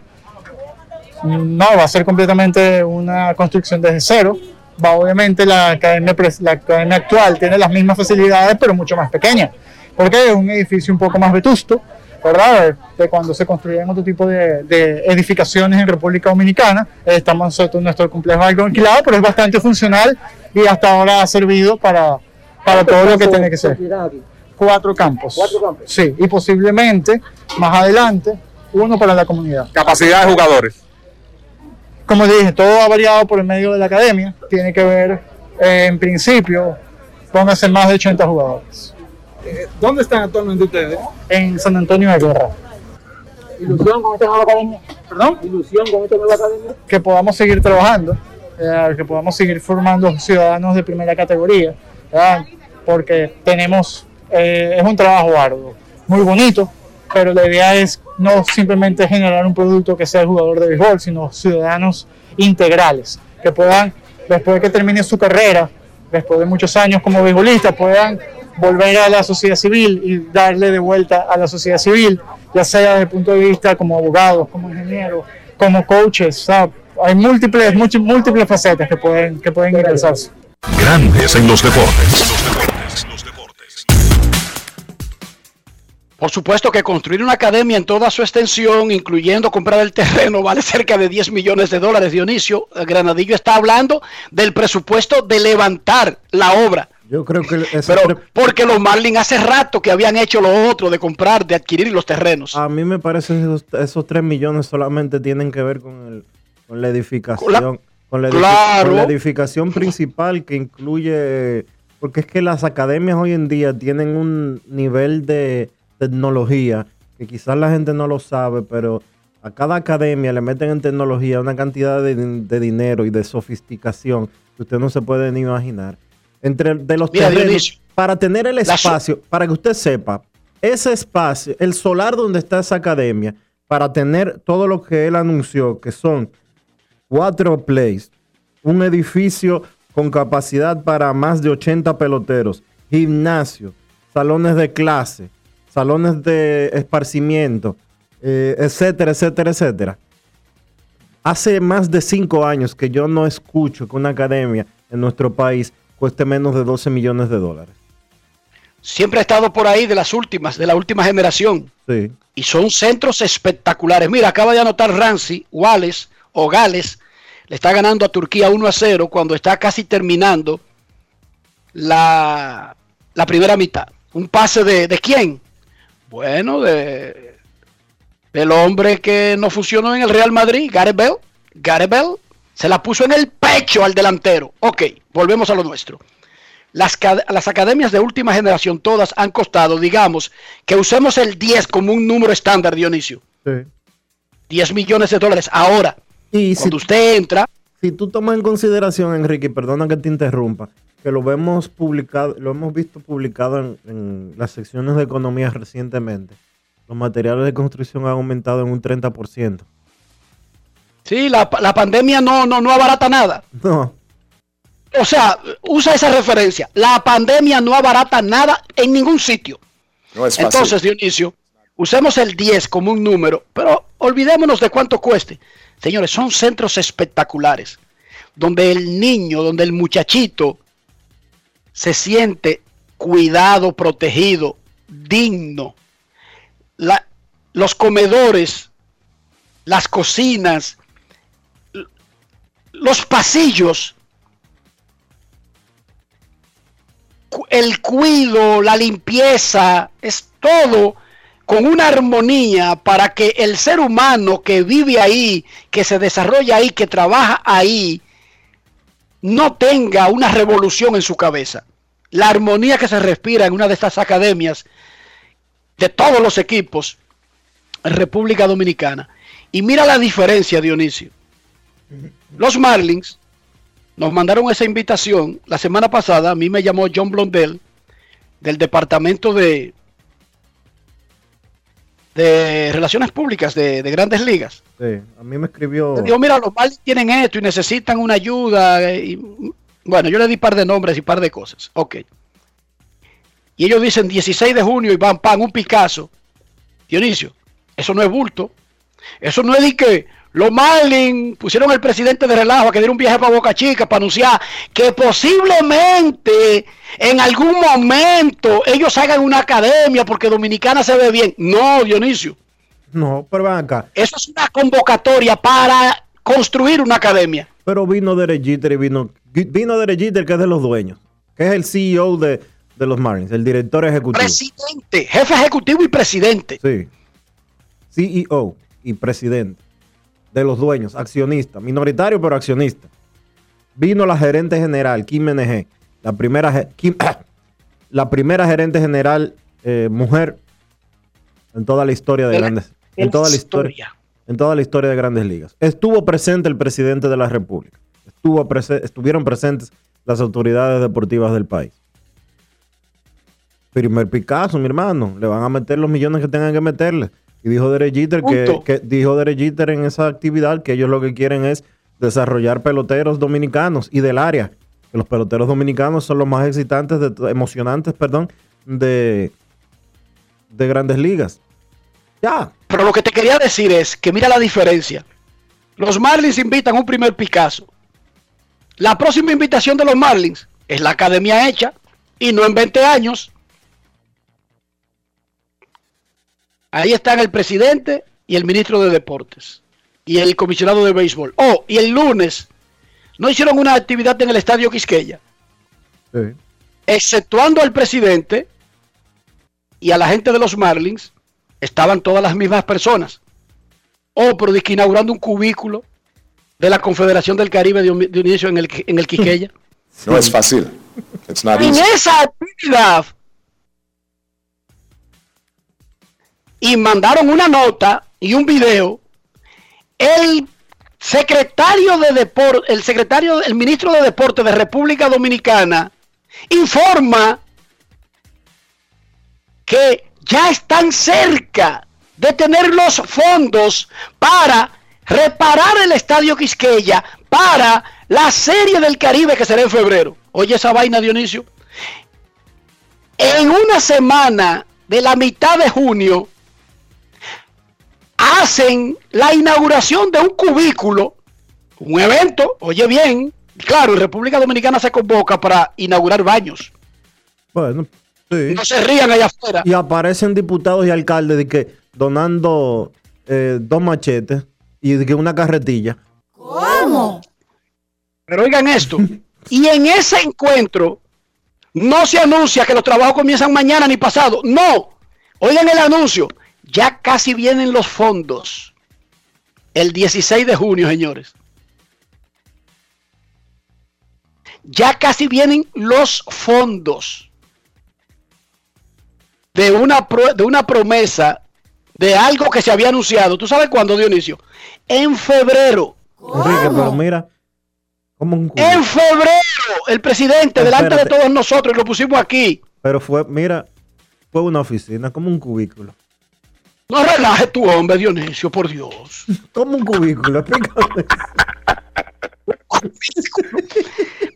No, va a ser completamente una construcción desde cero. Va, obviamente la academia, la academia actual tiene las mismas facilidades, pero mucho más pequeña, porque es un edificio un poco más vetusto, ¿verdad? De cuando se construían otro tipo de, de edificaciones en República Dominicana. Estamos nosotros, nuestro complejo algo alquilado, pero es bastante funcional y hasta ahora ha servido para, para todo lo que tiene que ser. Cuatro campos. Cuatro campos. Sí, y posiblemente más adelante uno para la comunidad. Capacidad de jugadores. Como dije, todo ha variado por el medio de la academia. Tiene que ver, eh, en principio, póngase más de 80 jugadores. Eh, ¿Dónde están actualmente ustedes? En San Antonio de Guerra. ¿Ilusión con esta nueva academia? ¿Perdón? ¿Ilusión con esta nueva academia? Que podamos seguir trabajando, eh, que podamos seguir formando ciudadanos de primera categoría, ¿verdad? porque tenemos, eh, es un trabajo arduo, muy bonito, pero la idea es no simplemente generar un producto que sea el jugador de béisbol, sino ciudadanos integrales, que puedan, después de que termine su carrera, después de muchos años como beisbolista, puedan volver a la sociedad civil y darle de vuelta a la sociedad civil, ya sea desde el punto de vista como abogados, como ingenieros, como coaches, ¿sabes? hay múltiples, múltiples, múltiples facetas que pueden, que pueden ingresarse. Grandes en los deportes. Por supuesto que construir una academia en toda su extensión, incluyendo comprar el terreno, vale cerca de 10 millones de dólares, Dionisio. Granadillo está hablando del presupuesto de levantar la obra. Yo creo que Pero porque los Marlins hace rato que habían hecho lo otro de comprar, de adquirir los terrenos. A mí me parece que esos, esos 3 millones solamente tienen que ver con, el, con la edificación. Con la, con la, edific claro. con la edificación principal que incluye... Porque es que las academias hoy en día tienen un nivel de tecnología que quizás la gente no lo sabe, pero a cada academia le meten en tecnología una cantidad de, de dinero y de sofisticación que usted no se puede ni imaginar. Entre de los Mira, terrenos, Dionisio, para tener el espacio, para que usted sepa, ese espacio, el solar donde está esa academia, para tener todo lo que él anunció, que son cuatro plays, un edificio con capacidad para más de 80 peloteros, gimnasio, salones de clase, salones de esparcimiento, eh, etcétera, etcétera, etcétera. Hace más de cinco años que yo no escucho que una academia en nuestro país cueste menos de 12 millones de dólares. Siempre ha estado por ahí de las últimas, de la última generación. Sí. Y son centros espectaculares. Mira, acaba de anotar Ramsey, Wallace o Gales. Le está ganando a Turquía 1 a 0 cuando está casi terminando la, la primera mitad. Un pase de, de quién? Bueno, de, del hombre que no funcionó en el Real Madrid, Gareth Bell. Gareth Bell se la puso en el pecho al delantero. Ok, volvemos a lo nuestro. Las, las, academias de última generación todas han costado, digamos, que usemos el 10 como un número estándar, Dionisio. Sí. 10 millones de dólares. Ahora, y cuando si, usted entra... Si tú tomas en consideración, Enrique, perdona que te interrumpa, que lo vemos publicado, lo hemos visto publicado en, en las secciones de economía recientemente. Los materiales de construcción han aumentado en un 30%. Sí, la, la pandemia no, no, no abarata nada. No. O sea, usa esa referencia. La pandemia no abarata nada en ningún sitio. No es Entonces, Dionisio, usemos el 10 como un número, pero olvidémonos de cuánto cueste. Señores, son centros espectaculares, donde el niño, donde el muchachito se siente cuidado, protegido, digno. La, los comedores, las cocinas, los pasillos, el cuido, la limpieza, es todo con una armonía para que el ser humano que vive ahí, que se desarrolla ahí, que trabaja ahí, no tenga una revolución en su cabeza. la armonía que se respira en una de estas academias de todos los equipos en República Dominicana. Y mira la diferencia, Dionisio. Los Marlins nos mandaron esa invitación la semana pasada. A mí me llamó John Blondell del Departamento de, de Relaciones Públicas de, de Grandes Ligas. Sí, a mí me escribió. Me dijo, mira, los Marlins tienen esto y necesitan una ayuda. eh, Y, bueno, yo le di par de nombres y par de cosas. Ok. Y ellos dicen 16 de junio y van, pan, un Picasso. Dionisio, eso no es bulto. Eso no es de que los Marlins pusieron al presidente de relajo a que diera un viaje para Boca Chica para anunciar que posiblemente en algún momento ellos hagan una academia porque Dominicana se ve bien. No, Dionisio. No, pero ven acá. Eso es una convocatoria para construir una academia. Pero vino Derek Jeter y vino, vino Derek Jeter, que es de los dueños, que es el CEO de, de los Marlins, el director ejecutivo. Presidente, jefe ejecutivo y presidente. Sí. CEO y presidente de los dueños, accionista, minoritario pero accionista. Vino la gerente general, Kim NG, la primera, Kim- la primera gerente general eh, mujer en toda la historia de, grandes, de en toda la historia, historia. en toda la historia de Grandes Ligas. Estuvo presente el presidente de la República. Estuvo prese- estuvieron presentes las autoridades deportivas del país. Primer Picasso, mi hermano. Le van a meter los millones que tengan que meterle. Y dijo Derek Jeter que, dijo Derek Jeter en esa actividad que ellos lo que quieren es desarrollar peloteros dominicanos y del área. Que los peloteros dominicanos son los más excitantes, de, emocionantes, perdón, de, de grandes ligas. Ya. Pero lo que te quería decir es que mira la diferencia. Los Marlins invitan un primer Picasso. La próxima invitación de los Marlins es la academia hecha y no en 20 años. Ahí están el presidente y el ministro de Deportes y el comisionado de béisbol. Oh, y el lunes no hicieron una actividad en el estadio Quisqueya, Sí. exceptuando al presidente y a la gente de los Marlins, estaban todas las mismas personas. Oh, pero de que inaugurando un cubículo de la Confederación del Caribe de, de inicio en el, en el Quiqueya. No es fácil. It's not en esa actividad y mandaron una nota y un video el secretario de deporte el secretario el ministro de deporte de República Dominicana informa que ya están cerca de tener los fondos para reparar el estadio Quisqueya para la serie del Caribe que será en febrero. Oye esa vaina, Dionisio. En una semana de la mitad de junio hacen la inauguración de un cubículo, un evento, oye bien, claro, en República Dominicana se convoca para inaugurar baños. Bueno, sí. No se rían allá afuera. Y aparecen diputados y alcaldes de que donando eh, dos machetes y de que una carretilla. ¿Cómo? Pero oigan esto. y en ese encuentro no se anuncia que los trabajos comienzan mañana ni pasado. No. Oigan el anuncio. Ya casi vienen los fondos. El 16 de junio, señores. Ya casi vienen los fondos de una, pro- de una promesa de algo que se había anunciado. ¿Tú sabes cuándo, Dionisio? En febrero. Enrique, pero mira, como un. En febrero, el presidente, delante de todos nosotros, y lo pusimos aquí. Pero fue, mira, fue una oficina, como un cubículo. No relaje tu hombre, Dionisio, por Dios. Como un cubículo.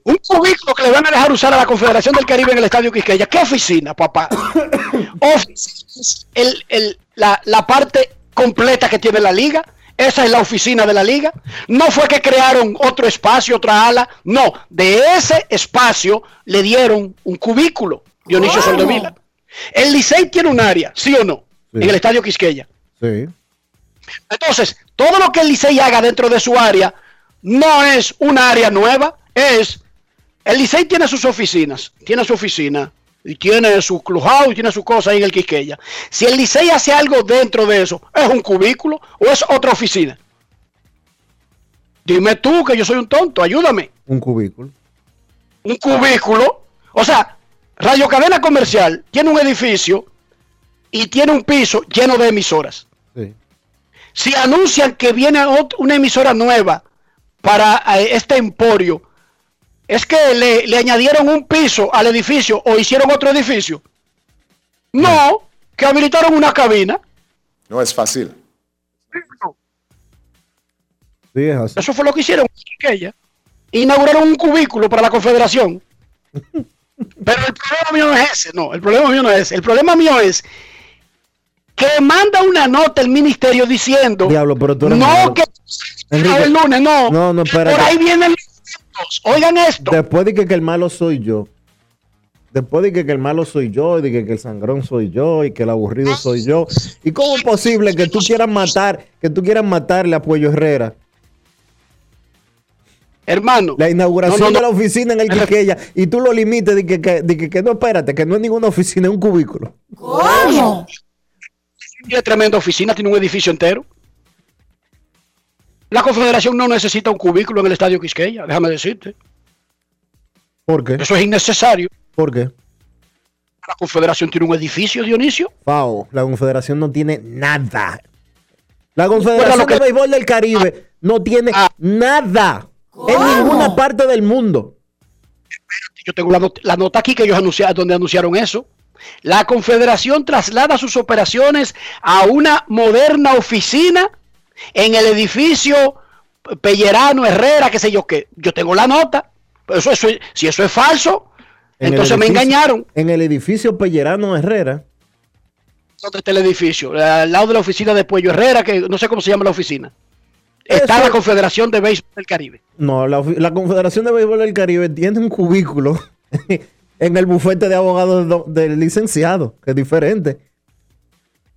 Un cubículo que le van a dejar usar a la Confederación del Caribe en el Estadio Quisqueya. ¿Qué oficina, papá? Oficina el- el- la, la parte completa que tiene la liga. Esa es la oficina de la liga. No fue que crearon otro espacio, otra ala. No, de ese espacio le dieron un cubículo. Dionisio. Soldevila. El Licey tiene un área, ¿sí o no? Sí. En el Estadio Quisqueya. Sí. Entonces, todo lo que el Licey haga dentro de su área no es un área nueva, es... El Licey tiene sus oficinas, tiene su oficina, y tiene su clubhouse, y tiene su cosa ahí en el Quisqueya. Si el Licey hace algo dentro de eso, ¿es un cubículo o es otra oficina? Dime tú que yo soy un tonto, ayúdame. Un cubículo. Un cubículo. O sea, Radio Cadena Comercial tiene un edificio y tiene un piso lleno de emisoras. Sí. Si anuncian que viene una emisora nueva para eh, este emporio, es que le, le añadieron un piso al edificio o hicieron otro edificio. No, que habilitaron una cabina. No es fácil. Sí, es así. Eso fue lo que hicieron aquella. Inauguraron un cubículo para la confederación. Pero el problema mío no es ese, no, el problema mío no es ese. El problema mío es que manda una nota el ministerio diciendo Diablo, pero tú eres no malo. que Enrique, el lunes, no. No, no, espérate. Por ahí vienen los. Oigan esto. Después de que, que el malo soy yo. Después de que, que el malo soy yo, y de que, que el sangrón soy yo, y que el aburrido soy yo. ¿Y cómo es posible que tú quieras matar, que tú quieras matarle a Puello Herrera? Hermano. La inauguración No, no, no. de la oficina en el Quiqueya, y tú lo limites de que, que, de que, que no, espérate, que no es ninguna oficina, es un cubículo. ¿Cómo? Tiene tremenda oficina, tiene un edificio entero. La Confederación no necesita un cubículo en el Estadio Quisqueya, déjame decirte. ¿Por qué? Eso es innecesario. ¿Por qué? La Confederación tiene un edificio, Dionisio. Fao, la Confederación no tiene nada. La Confederación lo que- de Béisbol del Caribe no tiene nada en ninguna parte del mundo. Yo tengo la, not- la nota aquí que ellos anunciaron, donde anunciaron eso. La Confederación traslada sus operaciones a una moderna oficina en el edificio Pellerano, Herrera, qué sé yo qué. Yo tengo la nota. Pero eso, eso- si eso es falso, En entonces me engañaron. En el edificio Pellerano Herrera. ¿Dónde está el edificio? Al lado de la oficina de Puello Herrera, que no sé cómo se llama la oficina. Está Eso- la Confederación de Béisbol del Caribe. No, la, la Confederación de Béisbol del Caribe tiene un cubículo en el bufete de abogados do- del licenciado, que es diferente.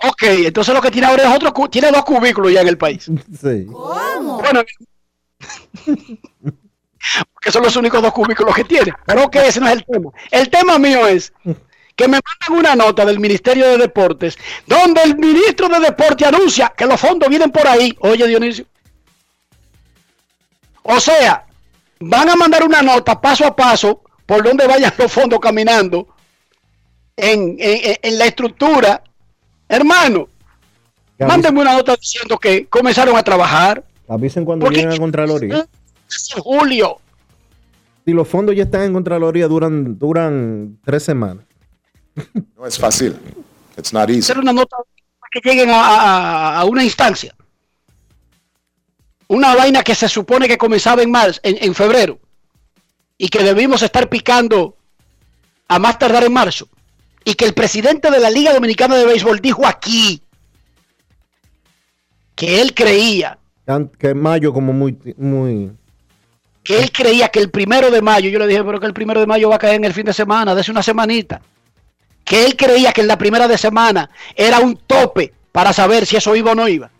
Ok, entonces lo que tiene ahora es otro, tiene dos cubículos ya en el país. Sí. Bueno, que son los únicos dos cubículos que tiene. Pero ok, ese no es el tema. El tema mío es que me mandan una nota del Ministerio de Deportes donde el ministro de Deporte anuncia que los fondos vienen por ahí. Oye, Dionisio. O sea, van a mandar una nota paso a paso por donde vayan los fondos caminando en, en- en la estructura. Hermano, mándenme una nota diciendo que comenzaron a trabajar. Avisen cuando Porque- lleguen a Contraloría. Es en julio. Si los fondos ya están en Contraloría, duran, duran tres semanas. No es fácil. It's not easy. hacer una nota para que lleguen a, a- a una instancia. Una vaina que se supone que comenzaba en marzo, en, en febrero, y que debimos estar picando a más tardar en marzo. Y que el presidente de la Liga Dominicana de Béisbol dijo aquí que él creía, Que en mayo como muy, muy... que él creía que el primero de mayo, yo le dije, pero que el primero de mayo va a caer en el fin de semana, de una semanita. Que él creía que en la primera de semana era un tope para saber si eso iba o no iba.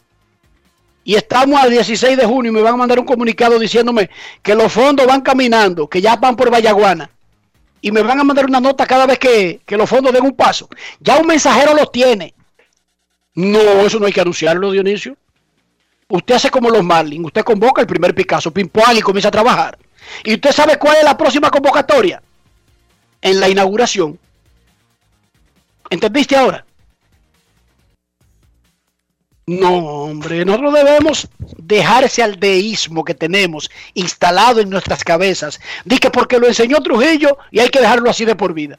Y estamos al 16 de junio y me van a mandar un comunicado diciéndome que los fondos van caminando, que ya van por Vallaguana. Y me van a mandar una nota cada vez que, que los fondos den un paso. Ya un mensajero los tiene. No, eso no hay que anunciarlo, Dionisio. Usted hace como los Marlins. Usted convoca el primer Picasso, pim pam, y comienza a trabajar. ¿Y usted sabe cuál es la próxima convocatoria? En la inauguración. ¿Entendiste ahora? No, hombre, nosotros debemos dejar ese aldeísmo que tenemos instalado en nuestras cabezas. Di que porque lo enseñó Trujillo y hay que dejarlo así de por vida.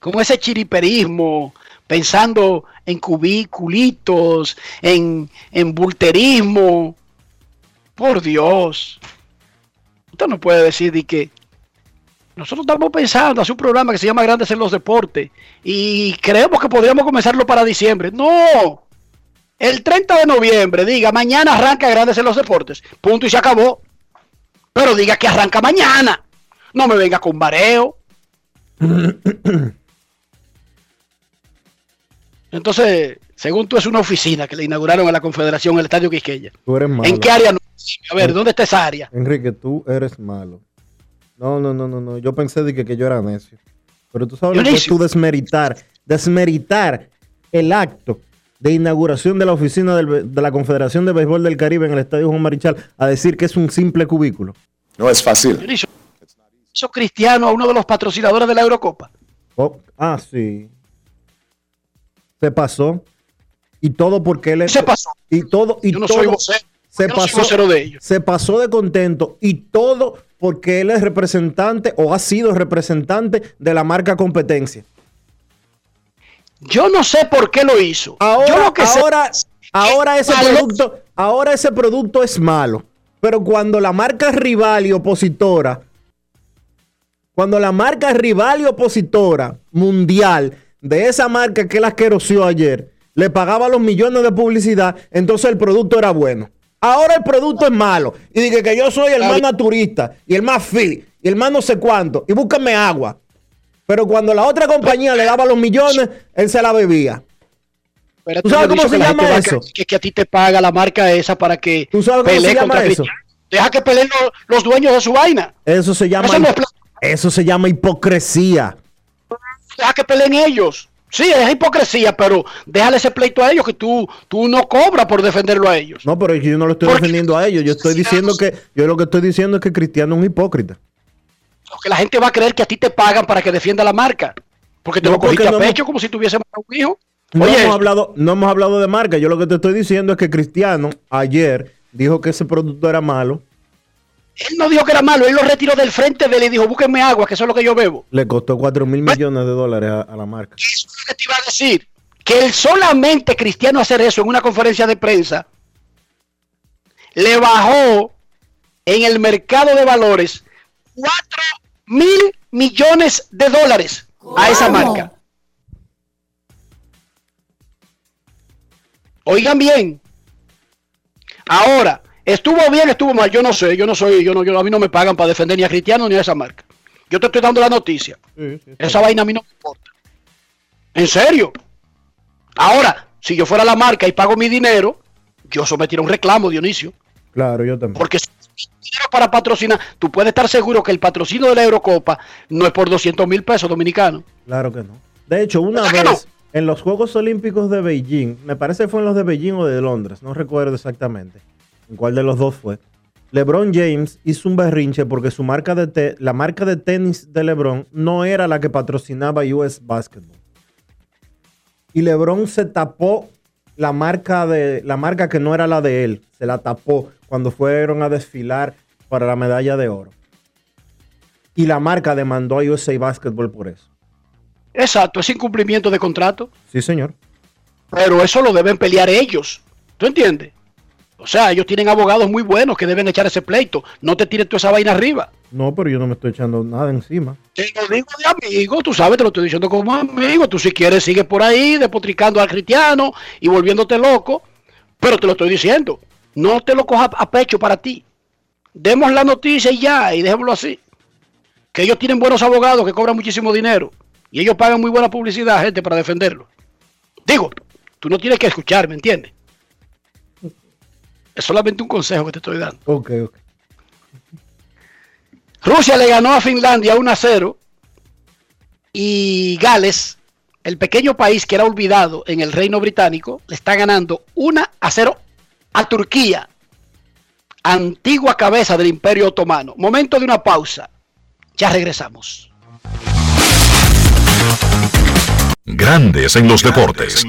Como ese chiriperismo, pensando en cubiculitos, en, en bulterismo. Por Dios. Usted no puede decir di que nosotros estamos pensando hacer un programa que se llama Grandes en los Deportes y creemos que podríamos comenzarlo para diciembre. No. El 30 de noviembre, diga, mañana arranca Grandes en los Deportes. Punto y se acabó. Pero diga que arranca mañana. No me venga con mareo. Entonces, según tú, es una oficina que le inauguraron a la Confederación el Estadio Quisqueya. Tú eres malo. ¿En qué área? no? A ver, ¿dónde está esa área? Enrique, tú eres malo. No, no, no, no, no. Yo pensé de que, que yo era necio. Pero tú sabes lo que es tú desmeritar, desmeritar el acto de inauguración de la oficina del de la Confederación de Béisbol del Caribe en el Estadio Juan Marichal a decir que es un simple cubículo. No es fácil. Hizo Cristiano a uno de los patrocinadores de la Eurocopa? Oh, ah, sí. Se pasó. Y todo porque él Se pasó. Y todo. Y Yo no todo, soy vocero. Se Yo no soy pasó, vocero de ellos. se pasó de contento. Y todo porque él es representante o ha sido representante de la marca competencia. Yo no sé por qué lo hizo. Ahora, Yo lo que sé ahora, es ahora ese malo. producto, ahora ese producto es malo. Pero cuando la marca rival y opositora, cuando la marca rival y opositora mundial de esa marca que él asquerosió ayer, le pagaba los millones de publicidad, entonces el producto era bueno. Ahora el producto es malo. Y dije que yo soy el más naturista y el más fit y el más no sé cuánto. Y búscame agua. Pero cuando la otra compañía le daba los millones, él se la bebía. Pero ¿Tú sabes cómo se llama eso? Que, que a ti te paga la marca esa para que ¿Tú sabes cómo se llama eso? Deja que peleen los, los dueños de su vaina. Eso se llama Eso no es plata. eso se llama hipocresía. Deja que peleen ellos. Sí, es hipocresía, pero déjale ese pleito a ellos que tú, tú no cobras por defenderlo a ellos. No, pero yo no lo estoy defendiendo a ellos. Yo estoy diciendo que yo lo que estoy diciendo es que Cristiano es un hipócrita. Porque la gente va a creer que a ti te pagan para que defienda la marca. Porque te No, lo cogiste a no hemos- pecho como si tuviese un hijo. No Oye, hemos hablado, no hemos hablado de marca. Yo lo que te estoy diciendo es que Cristiano ayer dijo que ese producto era malo. Él no dijo que era malo, él lo retiró del frente de él y dijo, búsquenme agua, que eso es lo que yo bebo. Le costó 4 mil millones de dólares a, a la marca. Eso es lo que te iba a decir. Que el solamente cristiano hacer eso en una conferencia de prensa le bajó en el mercado de valores 4 mil millones de dólares a esa marca. Oigan bien. Ahora, estuvo bien, estuvo mal, yo no sé, yo no soy, yo no, yo, a mí no me pagan para defender ni a Cristiano ni a esa marca. Yo te estoy dando la noticia. Esa vaina a mí no me importa. ¿En serio? Ahora, si yo fuera la marca y pago mi dinero, yo sometiría un reclamo, Dionisio. Claro, yo también. Porque si para patrocinar, tú puedes estar seguro que el patrocinio de la Eurocopa no es por 200 mil pesos dominicanos. Claro que no. De hecho, una ¿Verdad vez no? en los Juegos Olímpicos de Beijing, me parece que fue en los de Beijing o de Londres, no recuerdo exactamente en cuál de los dos fue. LeBron James hizo un berrinche porque su marca de te- la marca de tenis de LeBron no era la que patrocinaba US Basketball. Y LeBron se tapó la marca de la marca que no era la de él, se la tapó cuando fueron a desfilar para la medalla de oro. Y la marca demandó a USA Basketball por eso. Exacto, es incumplimiento de contrato. Sí, señor. Pero eso lo deben pelear ellos. ¿Tú entiendes? O sea, ellos tienen abogados muy buenos que deben echar ese pleito. No te tires toda esa vaina arriba. No, pero yo no me estoy echando nada encima. Te lo digo de amigo, tú sabes, te lo estoy diciendo como amigo. Tú si quieres sigue por ahí despotricando al cristiano y volviéndote loco. Pero te lo estoy diciendo. No te lo cojas a pecho para ti. Demos la noticia y ya, y dejémoslo así. Que ellos tienen buenos abogados que cobran muchísimo dinero. Y ellos pagan muy buena publicidad, gente, para defenderlo. Digo, tú no tienes que escuchar, ¿me entiendes? Es solamente un consejo que te estoy dando. Ok, ok. Rusia le ganó a Finlandia 1 a 0 y Gales, el pequeño país que era olvidado en el reino británico, le está ganando 1 a 0 a Turquía, antigua cabeza del imperio otomano. Momento de una pausa. Ya regresamos. Grandes en los deportes. En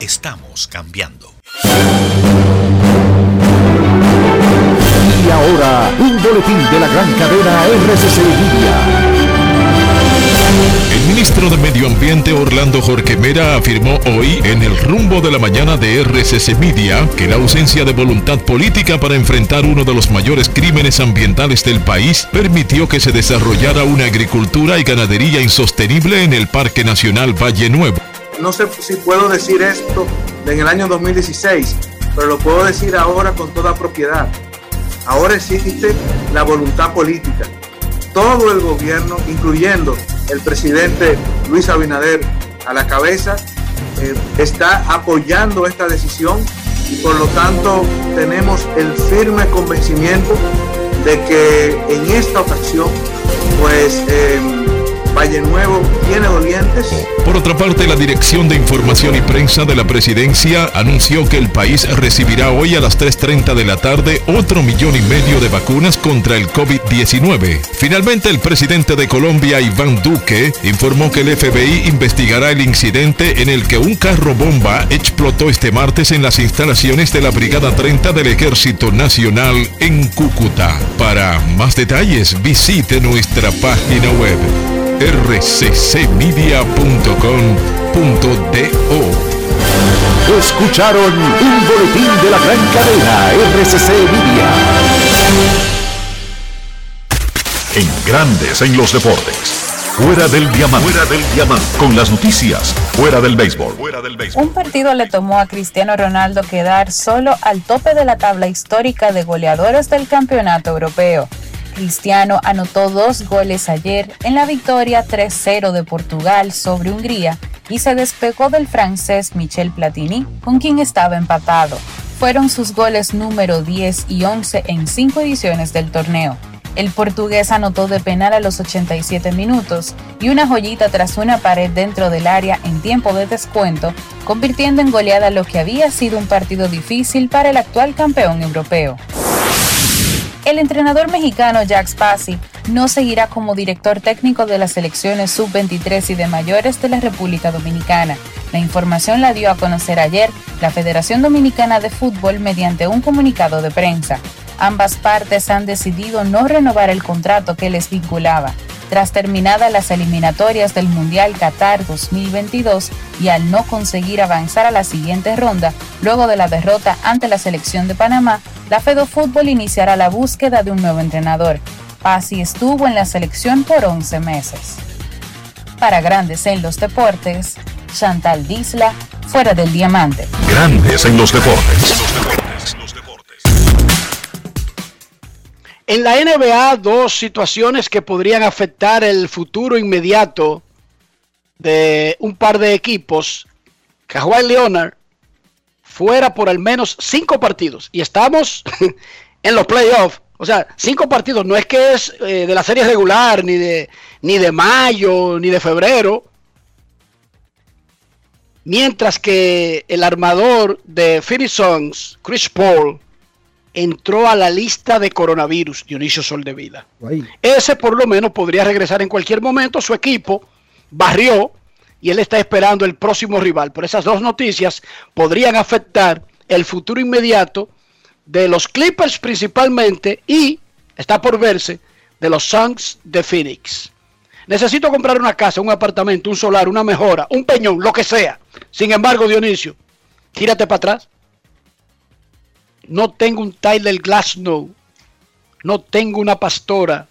Estamos cambiando. Y ahora, un boletín de la gran cadena RCC Libia. El ministro de Medio Ambiente Orlando Jorge Mera afirmó hoy en el rumbo de la mañana de RCC Media que la ausencia de voluntad política para enfrentar uno de los mayores crímenes ambientales del país permitió que se desarrollara una agricultura y ganadería insostenible en el Parque Nacional Valle Nuevo. No sé si puedo decir esto en el año 2016, pero lo puedo decir ahora con toda propiedad. Ahora existe la voluntad política. Todo el gobierno, incluyendo el presidente Luis Abinader a la cabeza, eh, está apoyando esta decisión y por lo tanto tenemos el firme convencimiento de que en esta ocasión pues eh, Valle Nuevo tiene dolientes. Por otra parte, la Dirección de Información y Prensa de la Presidencia anunció que el país recibirá hoy a las 3.30 de la tarde otro millón y medio de vacunas contra el COVID-19. Finalmente, el presidente de Colombia, Iván Duque, informó que el FBI investigará el incidente en el que un carro bomba explotó este martes en las instalaciones de la Brigada 30 del Ejército Nacional en Cúcuta. Para más detalles, visite nuestra página web rccmedia.com.do. Escucharon un boletín de la gran cadena RCC Media. En grandes en los deportes. Fuera del diamante. Fuera del diamante. Con las noticias. Fuera del. Fuera del béisbol. Un partido le tomó a Cristiano Ronaldo quedar solo al tope de la tabla histórica de goleadores del campeonato europeo. Cristiano anotó dos goles ayer en la victoria 3-0 de Portugal sobre Hungría y se despegó del francés Michel Platini, con quien estaba empatado. Fueron sus goles número 10 y 11 en cinco ediciones del torneo. El portugués anotó de penal a los 87 minutos y una joyita tras una pared dentro del área en tiempo de descuento, convirtiendo en goleada lo que había sido un partido difícil para el actual campeón europeo. El entrenador mexicano Jack Spassi no seguirá como director técnico de las selecciones sub-23 y de mayores de la República Dominicana. La información la dio a conocer ayer la Federación Dominicana de Fútbol mediante un comunicado de prensa. Ambas partes han decidido no renovar el contrato que les vinculaba. Tras terminadas las eliminatorias del Mundial Qatar 2022 y al no conseguir avanzar a la siguiente ronda, luego de la derrota ante la selección de Panamá, la Fedo Fútbol iniciará la búsqueda de un nuevo entrenador. Pasi estuvo en la selección por 11 meses. Para Grandes en los Deportes, Chantal Disla, fuera del diamante. Grandes en los deportes. En la NBA, dos situaciones que podrían afectar el futuro inmediato de un par de equipos. Kawhi Leonard fuera por al menos cinco partidos. Y estamos en los playoffs. O sea, cinco partidos. No es que es eh, de la serie regular, ni de, ni de mayo, ni de febrero. Mientras que el armador de Phoenix Suns, Chris Paul, entró a la lista de coronavirus, Dionisio Sol de Vida. Ese por lo menos podría regresar en cualquier momento. Su equipo barrió y él está esperando el próximo rival. Por esas dos noticias podrían afectar el futuro inmediato de los Clippers principalmente y, está por verse, de los Suns de Phoenix. Necesito comprar una casa, un apartamento, un solar, una mejora, un peñón, lo que sea. Sin embargo, Dionisio, gírate para atrás. No tengo un Tyler Glasnow. No tengo una pastora.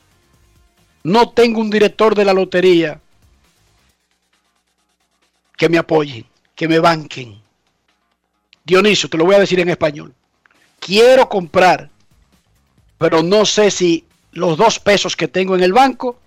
No tengo un director de la lotería. Que me apoyen, que me banquen. Dionisio, te lo voy a decir en español. Quiero comprar, pero no sé si los dos pesos que tengo en el banco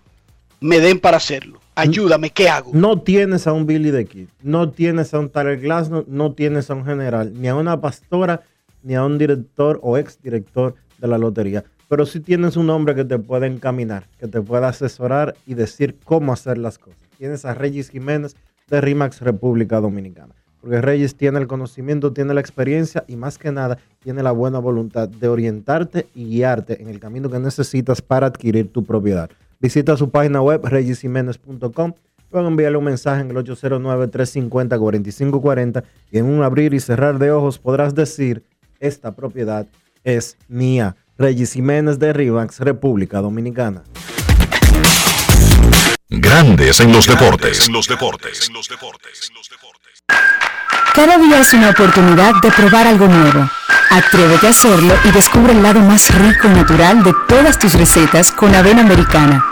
me den para hacerlo. Ayúdame, ¿qué hago? No tienes a un Billy the Kid, no tienes a un Tyler Glass, no, no tienes a un general, ni a una pastora, ni a un director o ex director de la lotería. Pero sí tienes un hombre que te puede encaminar, que te pueda asesorar y decir cómo hacer las cosas. Tienes a Regis Jiménez de RIMAX República Dominicana. Porque Regis tiene el conocimiento, tiene la experiencia y más que nada tiene la buena voluntad de orientarte y guiarte en el camino que necesitas para adquirir tu propiedad. Visita su página web regisjiménez.com. Pueden enviarle un mensaje en el 809-350-4540 y en un abrir y cerrar de ojos podrás decir, esta propiedad es mía. Regis Jiménez de Rivax, República Dominicana. Grandes en los deportes. En los deportes. Cada día es una oportunidad de probar algo nuevo. Atrévete a hacerlo y descubre el lado más rico y natural de todas tus recetas con avena americana.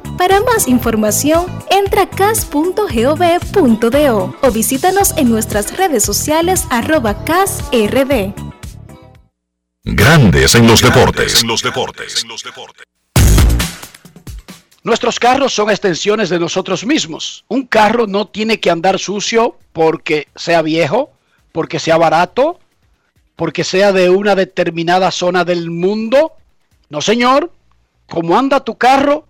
Para más información, entra a cas.gov.do o visítanos en nuestras redes sociales arroba casrd. Grandes en los deportes. En los deportes. Nuestros carros son extensiones de nosotros mismos. Un carro no tiene que andar sucio porque sea viejo, porque sea barato, porque sea de una determinada zona del mundo. No, señor. Como anda tu carro,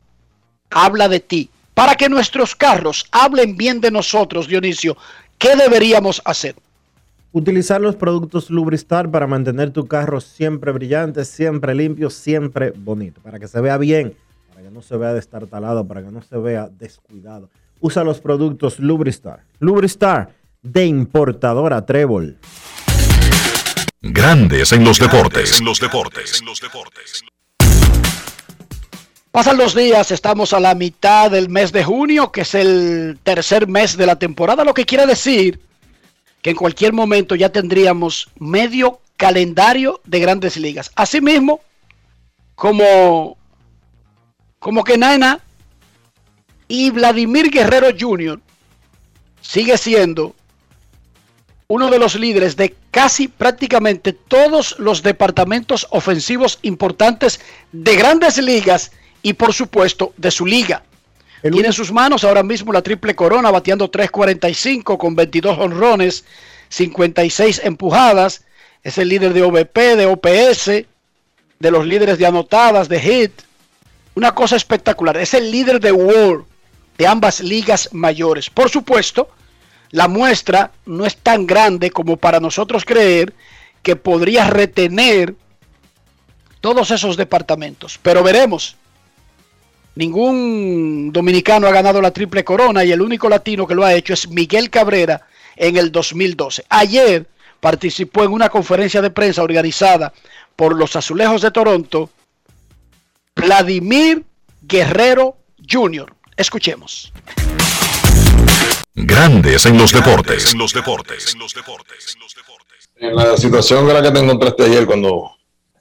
habla de ti. Para que nuestros carros hablen bien de nosotros, Dionisio, ¿qué deberíamos hacer? Utilizar los productos Lubristar para mantener tu carro siempre brillante, siempre limpio, siempre bonito, para que se vea bien, para que no se vea destartalado, para que no se vea descuidado. Usa los productos Lubristar. Lubristar de importadora Trébol. Grandes en los deportes. En los deportes. En los deportes. Pasan los días, estamos a la mitad del mes de junio, que es el tercer mes de la temporada, lo que quiere decir que en cualquier momento ya tendríamos medio calendario de grandes ligas. Asimismo, como, como que Nana y Vladimir Guerrero Jr. sigue siendo uno de los líderes de casi prácticamente todos los departamentos ofensivos importantes de grandes ligas y por supuesto de su liga. Tiene en sus manos ahora mismo la triple corona, bateando 3.45 con 22 honrones, 56 empujadas. Es el líder de OVP, de OPS, de los líderes de anotadas, de hit. Una cosa espectacular. Es el líder de World de ambas ligas mayores. Por supuesto, la muestra no es tan grande como para nosotros creer que podría retener todos esos departamentos. Pero veremos. Ningún dominicano ha ganado la triple corona y el único latino que lo ha hecho es Miguel Cabrera en el 2012. Ayer participó en una conferencia de prensa organizada por los Azulejos de Toronto, Vladimir Guerrero Jr. Escuchemos. Grandes en los deportes. En los deportes. En la situación que la que te encontraste ayer cuando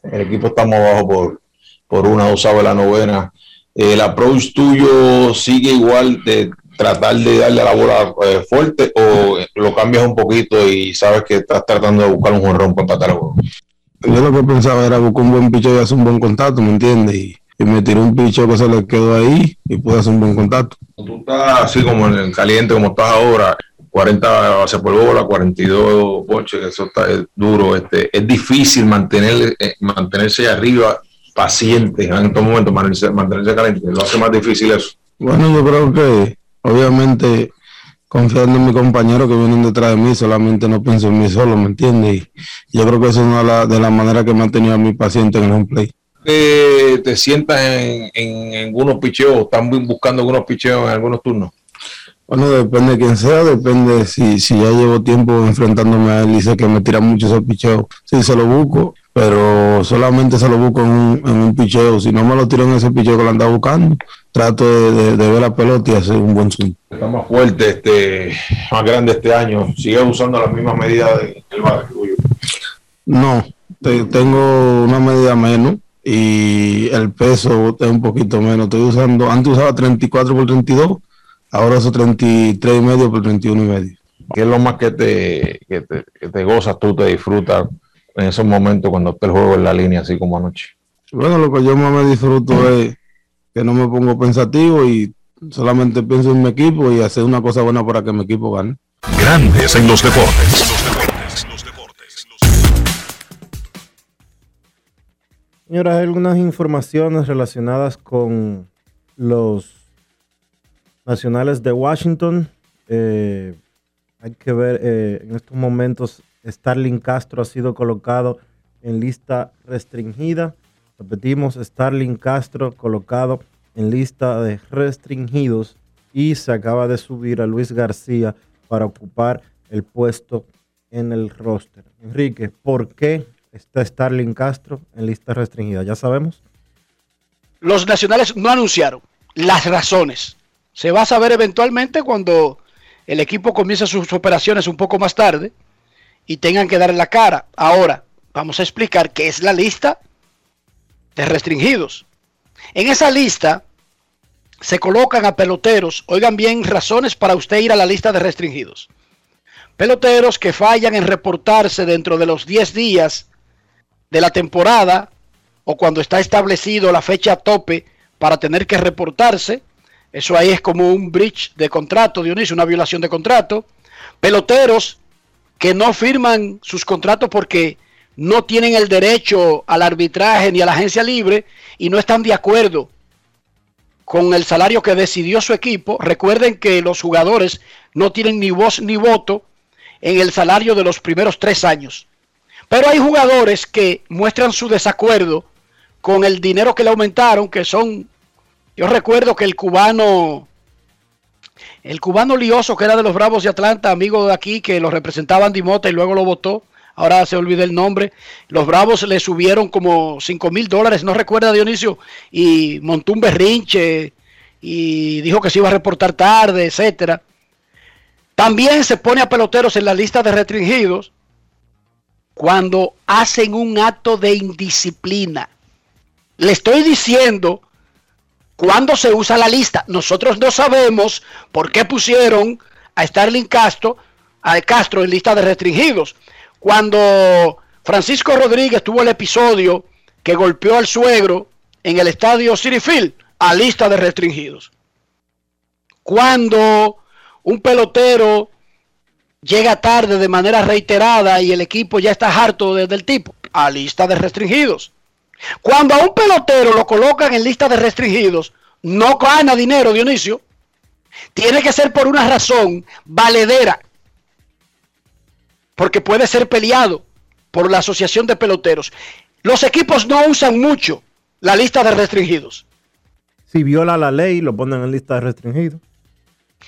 el equipo estamos abajo por, por una usaba la novena ¿el approach tuyo sigue igual de tratar de darle a la bola eh, fuerte o lo cambias un poquito y sabes que estás tratando de buscar un jonrón para empatar el Yo lo que pensaba era buscar un buen picho y hacer un buen contacto, ¿me entiendes? Y y me tiró un picho que se le quedó ahí y pude hacer un buen contacto. Tú estás así como en el caliente, como estás ahora, 40 base por bola, 42 ponches, eso está es duro. Este, es difícil mantener, eh, mantenerse arriba paciente en estos momentos, mantenerse, mantenerse caliente. Lo hace más difícil eso. Bueno, yo creo que obviamente confiando en mis compañeros que vienen detrás de mí, solamente no pienso en mí solo, ¿me entiendes? Y yo creo que eso es una de las maneras que me ha tenido a mi paciente en el home play. Eh, te sientas en, en, algunos picheos, están buscando algunos picheos en algunos turnos. Bueno, depende de quién sea, depende si, si ya llevo tiempo enfrentándome a él y sé que me tira mucho esos picheos. Sí, se lo busco, pero solamente se lo busco en un, en un picheo. Si no me lo tiro en ese picheo que lo anda buscando, trato de, de, ver la pelota y hacer un buen swing. Está más fuerte, este, más grande este año. ¿Sigue usando las mismas medidas del tuyo? No, te, tengo una medida menos y el peso es un poquito menos. Estoy usando, antes usaba 34 por 32 Ahora son 33 y medio por 31 y medio. ¿Qué es lo más que te, que te, que te gozas tú, te disfrutas en esos momentos cuando está el juego en la línea, así como anoche? Bueno, lo que yo más me disfruto es que no me pongo pensativo y solamente pienso en mi equipo y hacer una cosa buena para que mi equipo gane. Grandes en los deportes. Los deportes, los deportes. Señora, hay algunas informaciones relacionadas con los Nacionales de Washington. Eh, hay que ver, eh, en estos momentos Starling Castro ha sido colocado en lista restringida. Repetimos, Starling Castro colocado en lista de restringidos y se acaba de subir a Luis García para ocupar el puesto en el roster. Enrique, ¿por qué está Starling Castro en lista restringida? ¿Ya sabemos? Los nacionales no anunciaron las razones. Se va a saber eventualmente cuando el equipo comience sus operaciones un poco más tarde y tengan que dar la cara. Ahora, vamos a explicar qué es la lista de restringidos. En esa lista se colocan a peloteros, oigan bien, razones para usted ir a la lista de restringidos. Peloteros que fallan en reportarse dentro de los 10 días de la temporada o cuando está establecido la fecha tope para tener que reportarse eso ahí es como un breach de contrato, Dionisio, una violación de contrato. Peloteros que no firman sus contratos porque no tienen el derecho al arbitraje ni a la agencia libre y no están de acuerdo con el salario que decidió su equipo. Recuerden que los jugadores no tienen ni voz ni voto en el salario de los primeros tres años. Pero hay jugadores que muestran su desacuerdo con el dinero que le aumentaron, que son yo recuerdo que el cubano, el cubano lioso que era de los Bravos de Atlanta, amigo de aquí, que lo representaba Andy Mota y luego lo votó, ahora se olvidó el nombre. Los Bravos le subieron como 5 mil dólares, no recuerda Dionisio, y montó un berrinche y dijo que se iba a reportar tarde, etcétera. También se pone a peloteros en la lista de restringidos cuando hacen un acto de indisciplina. Le estoy diciendo ¿Cuándo se usa la lista? Nosotros no sabemos por qué pusieron a Starling Castro, a Castro en lista de restringidos. Cuando Francisco Rodríguez tuvo el episodio que golpeó al suegro en el estadio City Field, a lista de restringidos. Cuando un pelotero llega tarde de manera reiterada y el equipo ya está harto desde el tipo, a lista de restringidos. Cuando a un pelotero lo colocan en lista de restringidos, no gana dinero, Dionisio. Tiene que ser por una razón valedera. Porque puede ser peleado por la Asociación de Peloteros. Los equipos no usan mucho la lista de restringidos. Si viola la ley, lo ponen en lista de restringidos.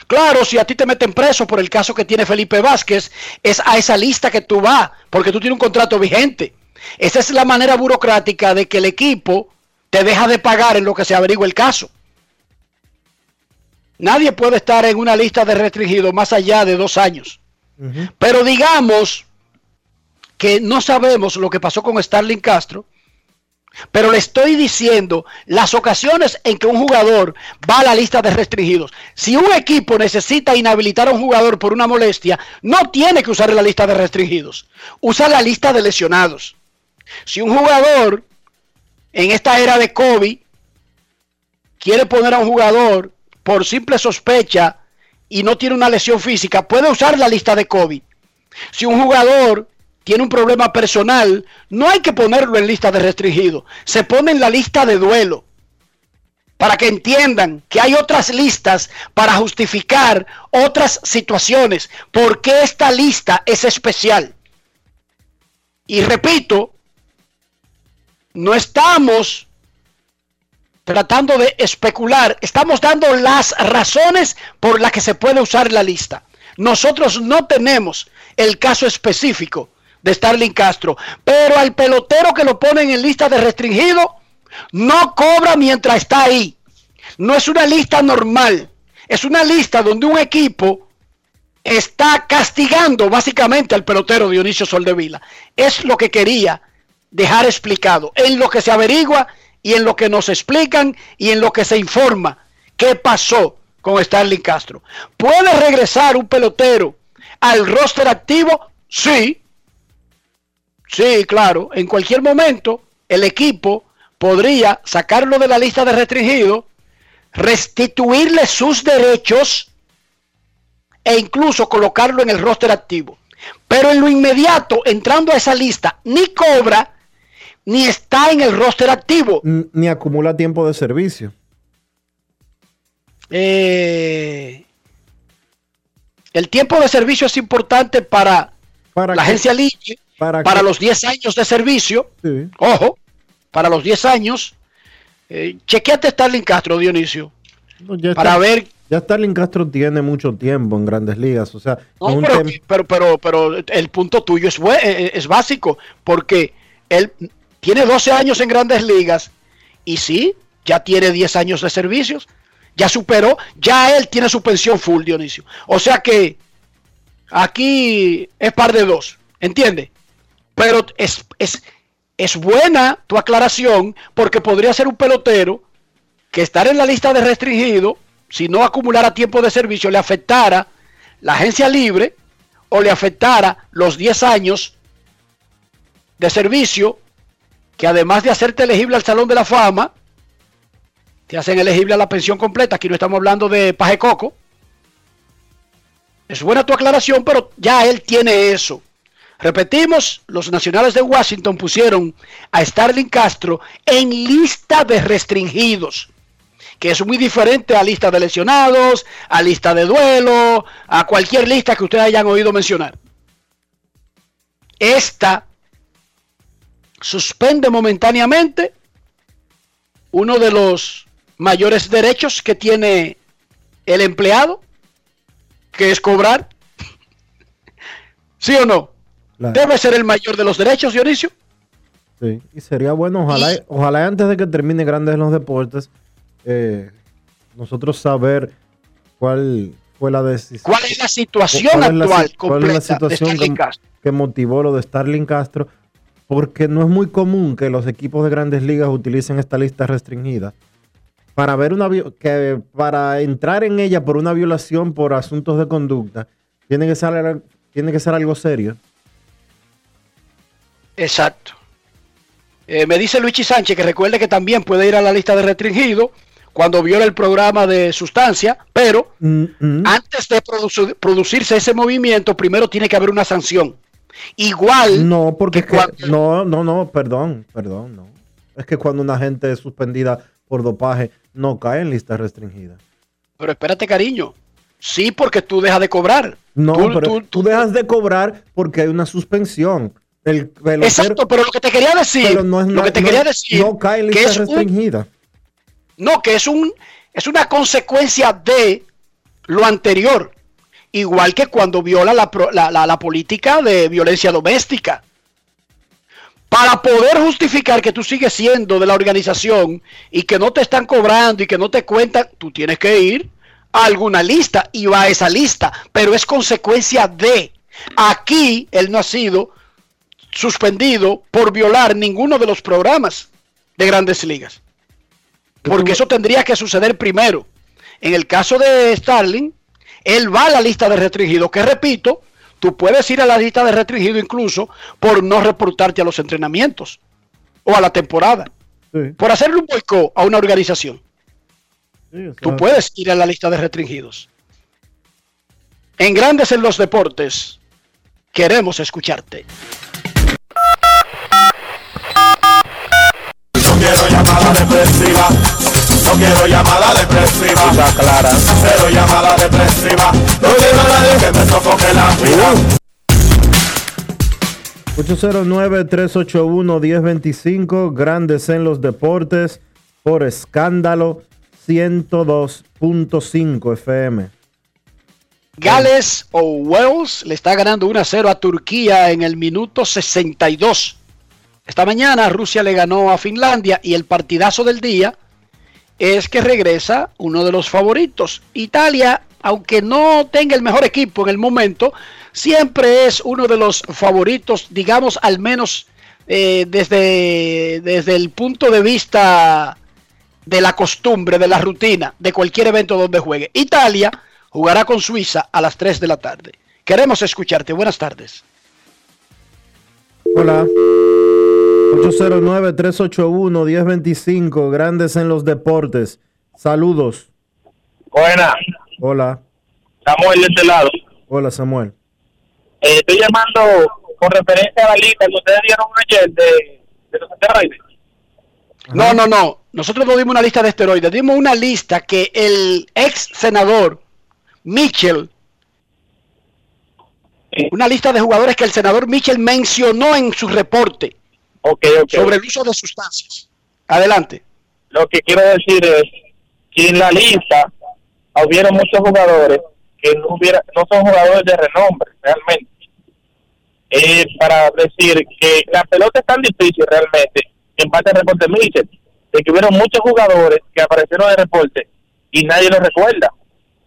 Claro, si a ti te meten preso por el caso que tiene Felipe Vázquez, es a esa lista que tú vas, porque tú tienes un contrato vigente. Esa es la manera burocrática de que el equipo te deja de pagar en lo que se averigua el caso. Nadie puede estar en una lista de restringidos más allá de dos años. Pero digamos que no sabemos lo que pasó con Starling Castro, pero le estoy diciendo las ocasiones en que un jugador va a la lista de restringidos. Si un equipo necesita inhabilitar a un jugador por una molestia, no tiene que usar la lista de restringidos. Usa la lista de lesionados. Si un jugador en esta era de COVID quiere poner a un jugador por simple sospecha y no tiene una lesión física, puede usar la lista de COVID. Si un jugador tiene un problema personal, no hay que ponerlo en lista de restringido, se pone en la lista de duelo para que entiendan que hay otras listas para justificar otras situaciones. porque esta lista es especial? Y repito, no estamos tratando de especular, estamos dando las razones por las que se puede usar la lista. Nosotros no tenemos el caso específico de Starling Castro, pero al pelotero que lo ponen en lista de restringido, no cobra mientras está ahí. No es una lista normal, es una lista donde un equipo está castigando básicamente al pelotero Dionisio Soldevila. Es lo que quería dejar explicado, en lo que se averigua y en lo que nos explican y en lo que se informa qué pasó con Starling Castro. ¿Puede regresar un pelotero al roster activo? Sí. Sí, claro. En cualquier momento el equipo podría sacarlo de la lista de restringidos, restituirle sus derechos e incluso colocarlo en el roster activo. Pero en lo inmediato, entrando a esa lista, ni cobra ni está en el roster activo. Ni acumula tiempo de servicio. Eh, el tiempo de servicio es importante para, la agencia libre, para, los 10 años de servicio. Ojo, para los 10 años. Eh, chequeate Starling Castro, Dionisio. para ver. Ya Starling Castro tiene mucho tiempo en grandes ligas. O sea, pero, pero, pero, el punto tuyo es, eh, es básico, porque él tiene 12 años en grandes ligas y sí, ya tiene 10 años de servicios, ya superó, ya él tiene su pensión full, Dionisio. O sea que aquí es par de dos, ¿entiende? Pero es, es, es buena tu aclaración porque podría ser un pelotero que estar en la lista de restringido, si no acumulara tiempo de servicio, le afectara la agencia libre o le afectara los 10 años de servicio que además de hacerte elegible al Salón de la Fama, te hacen elegible a la pensión completa. Aquí no estamos hablando de paje coco. Es buena tu aclaración, pero ya él tiene eso. Repetimos, los nacionales de Washington pusieron a Starling Castro en lista de restringidos, que es muy diferente a lista de lesionados, a lista de duelo, a cualquier lista que ustedes hayan oído mencionar. Esta suspende momentáneamente uno de los mayores derechos que tiene el empleado, que es cobrar. ¿Sí o no? Debe ser el mayor de los derechos, Dionisio. Sí, y sería bueno, ojalá, ojalá antes de que termine Grandes los Deportes, eh, nosotros saber cuál fue la decisión. ¿Cuál es la situación actual cuál es la situación que, motivó lo de Starling Castro? Porque no es muy común que los equipos de grandes ligas utilicen esta lista restringida para ver una que para entrar en ella por una violación por asuntos de conducta tiene que ser tiene que ser algo serio. Exacto. Eh, me dice Luigi Sánchez que recuerde que también puede ir a la lista de restringido cuando viola el programa de sustancia, pero mm, mm. antes de producirse ese movimiento, primero tiene que haber una sanción. Igual. No, porque no, no, no, perdón, perdón, no. Es que cuando una gente es suspendida por dopaje, no cae en lista restringida. Pero espérate, cariño. Sí, porque tú dejas de cobrar. No, pero tú, dejas de cobrar porque hay una suspensión. El Exacto, pero lo que te quería decir, no es, lo que te quería decir, no cae en lista restringida. no, que es un es una consecuencia de lo anterior igual que cuando viola la, política de violencia doméstica. Para poder justificar que tú sigues siendo de la organización y que no te están cobrando y que no te cuentan, tú tienes que ir a alguna lista y va a esa lista, pero es consecuencia de. Aquí él no ha sido suspendido por violar ninguno de los programas de grandes ligas. Porque eso tendría que suceder primero. En el caso de Starling, él va a la lista de restringido, que repito, tú puedes ir a la lista de restringido incluso por no reportarte a los entrenamientos o a la temporada, por hacerle un boicot a una organización. Tú puedes ir a la lista de restringidos. En Grandes en los Deportes, queremos escucharte. No quiero llamada depresiva. Está clara. Cero llamada depresiva. No quiero a nadie que me sofoque la vida. 809-381-1025, Grandes en los Deportes, por escándalo 102.5 FM. Gales o Wales le está ganando 1 a 0 a Turquía en el minuto 62. Esta mañana Rusia le ganó a Finlandia y el partidazo del día es que regresa uno de los favoritos. Italia, aunque no tenga el mejor equipo en el momento, siempre es uno de los favoritos, digamos al menos eh, desde, desde el punto de vista de la costumbre, de la rutina, de cualquier evento donde juegue. Italia jugará con Suiza a las 3 de la tarde. Queremos escucharte. Buenas tardes. Hola. 809-381-1025, Grandes en los Deportes. Saludos. Buena, Hola. Samuel de este lado. Hola, Samuel. Eh, estoy llamando con referencia a la lista que ustedes dieron ayer de, de los esteroides. No, no, no. Nosotros no dimos una lista de esteroides. Dimos una lista que el ex senador Mitchell, una lista de jugadores que el senador Mitchell mencionó en su reporte sobre el uso de sustancias. Adelante. Lo que quiero decir es que en la lista hubiera muchos jugadores que no, hubiera, no son jugadores de renombre realmente. Eh, para decir que la pelota es tan difícil realmente, en parte del reporte Mitchell, de que hubieron muchos jugadores que aparecieron en el reporte y nadie los recuerda.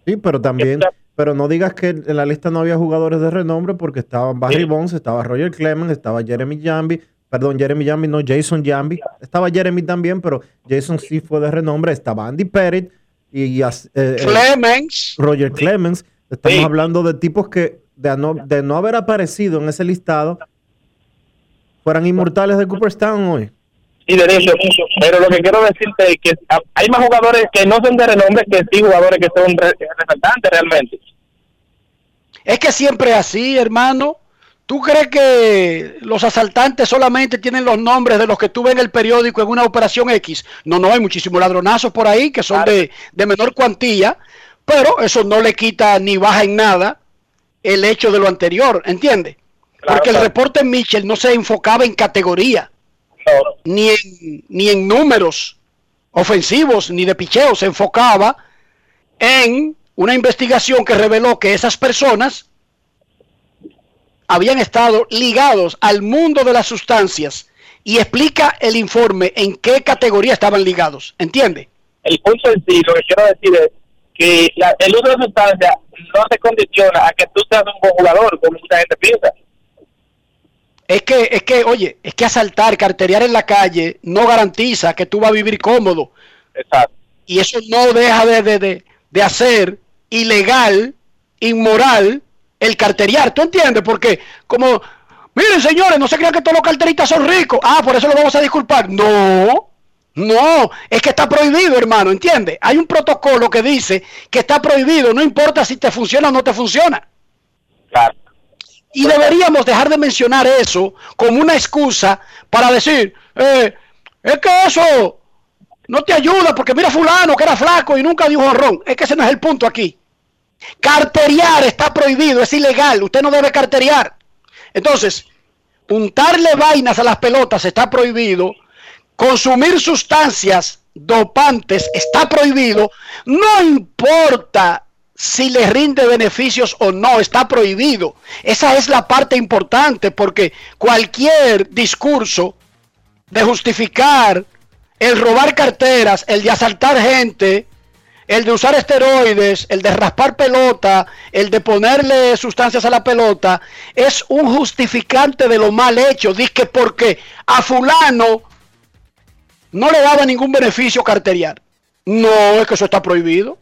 Sí, pero también, pero no digas que en la lista no había jugadores de renombre porque estaban Barry Bonds, estaba Roger Clemens, estaba Jeremy Jambi, perdón, Jeremy Jambi, no Jason Jambi, estaba Jeremy también, pero Jason sí fue de renombre, estaba Andy Pettit y, y, eh, eh, Clemens. Roger Clemens. Estamos hablando de tipos que de no, de no haber aparecido en ese listado fueran inmortales de Cooperstown hoy. y derecho. Pero lo que quiero decirte es que hay más jugadores que no son de renombre que sí jugadores que son re- resaltantes realmente. Es que siempre es así, hermano. ¿Tú crees que los asaltantes solamente tienen los nombres de los que tú ves en el periódico en una operación X? No, no, hay muchísimos ladronazos por ahí que son de, de menor cuantía, pero eso no le quita ni baja en nada el hecho de lo anterior, ¿entiendes? Porque el reporte Mitchell no se enfocaba en categoría, ni, en, ni en números ofensivos, ni de picheo, se enfocaba en una investigación que reveló que esas personas habían estado ligados al mundo de las sustancias y explica el informe en qué categoría estaban ligados, ¿entiende? El punto en sí, lo que quiero decir es que la- el uso de sustancias no te condiciona a que tú seas un buen jugador, como mucha gente piensa. Es que, es que, oye, es que asaltar, carterear en la calle no garantiza que tú vas a vivir cómodo. Exacto. Y eso no deja de, de, de, de hacer ilegal, inmoral, el carteriar. ¿Tú entiendes? Porque, como, miren señores, no se crean que todos los carteristas son ricos. Ah, por eso lo vamos a disculpar. No, no, es que está prohibido, hermano, ¿entiendes? Hay un protocolo que dice que está prohibido, no importa si te funciona o no te funciona. Y deberíamos dejar de mencionar eso como una excusa para decir, eh, es que eso no te ayuda porque mira fulano que era flaco y nunca dio un honrón. Es que ese no es el punto aquí. Carteriar está prohibido, es ilegal, usted no debe carteriar. Entonces, untarle vainas a las pelotas está prohibido, consumir sustancias dopantes está prohibido, no importa si le rinde beneficios o no, está prohibido. Esa es la parte importante porque cualquier discurso de justificar el robar carteras, el de asaltar gente, el de usar esteroides, el de raspar pelota, el de ponerle sustancias a la pelota, es un justificante de lo mal hecho. Dice que porque a fulano no le daba ningún beneficio carteriar. No, es que eso está prohibido.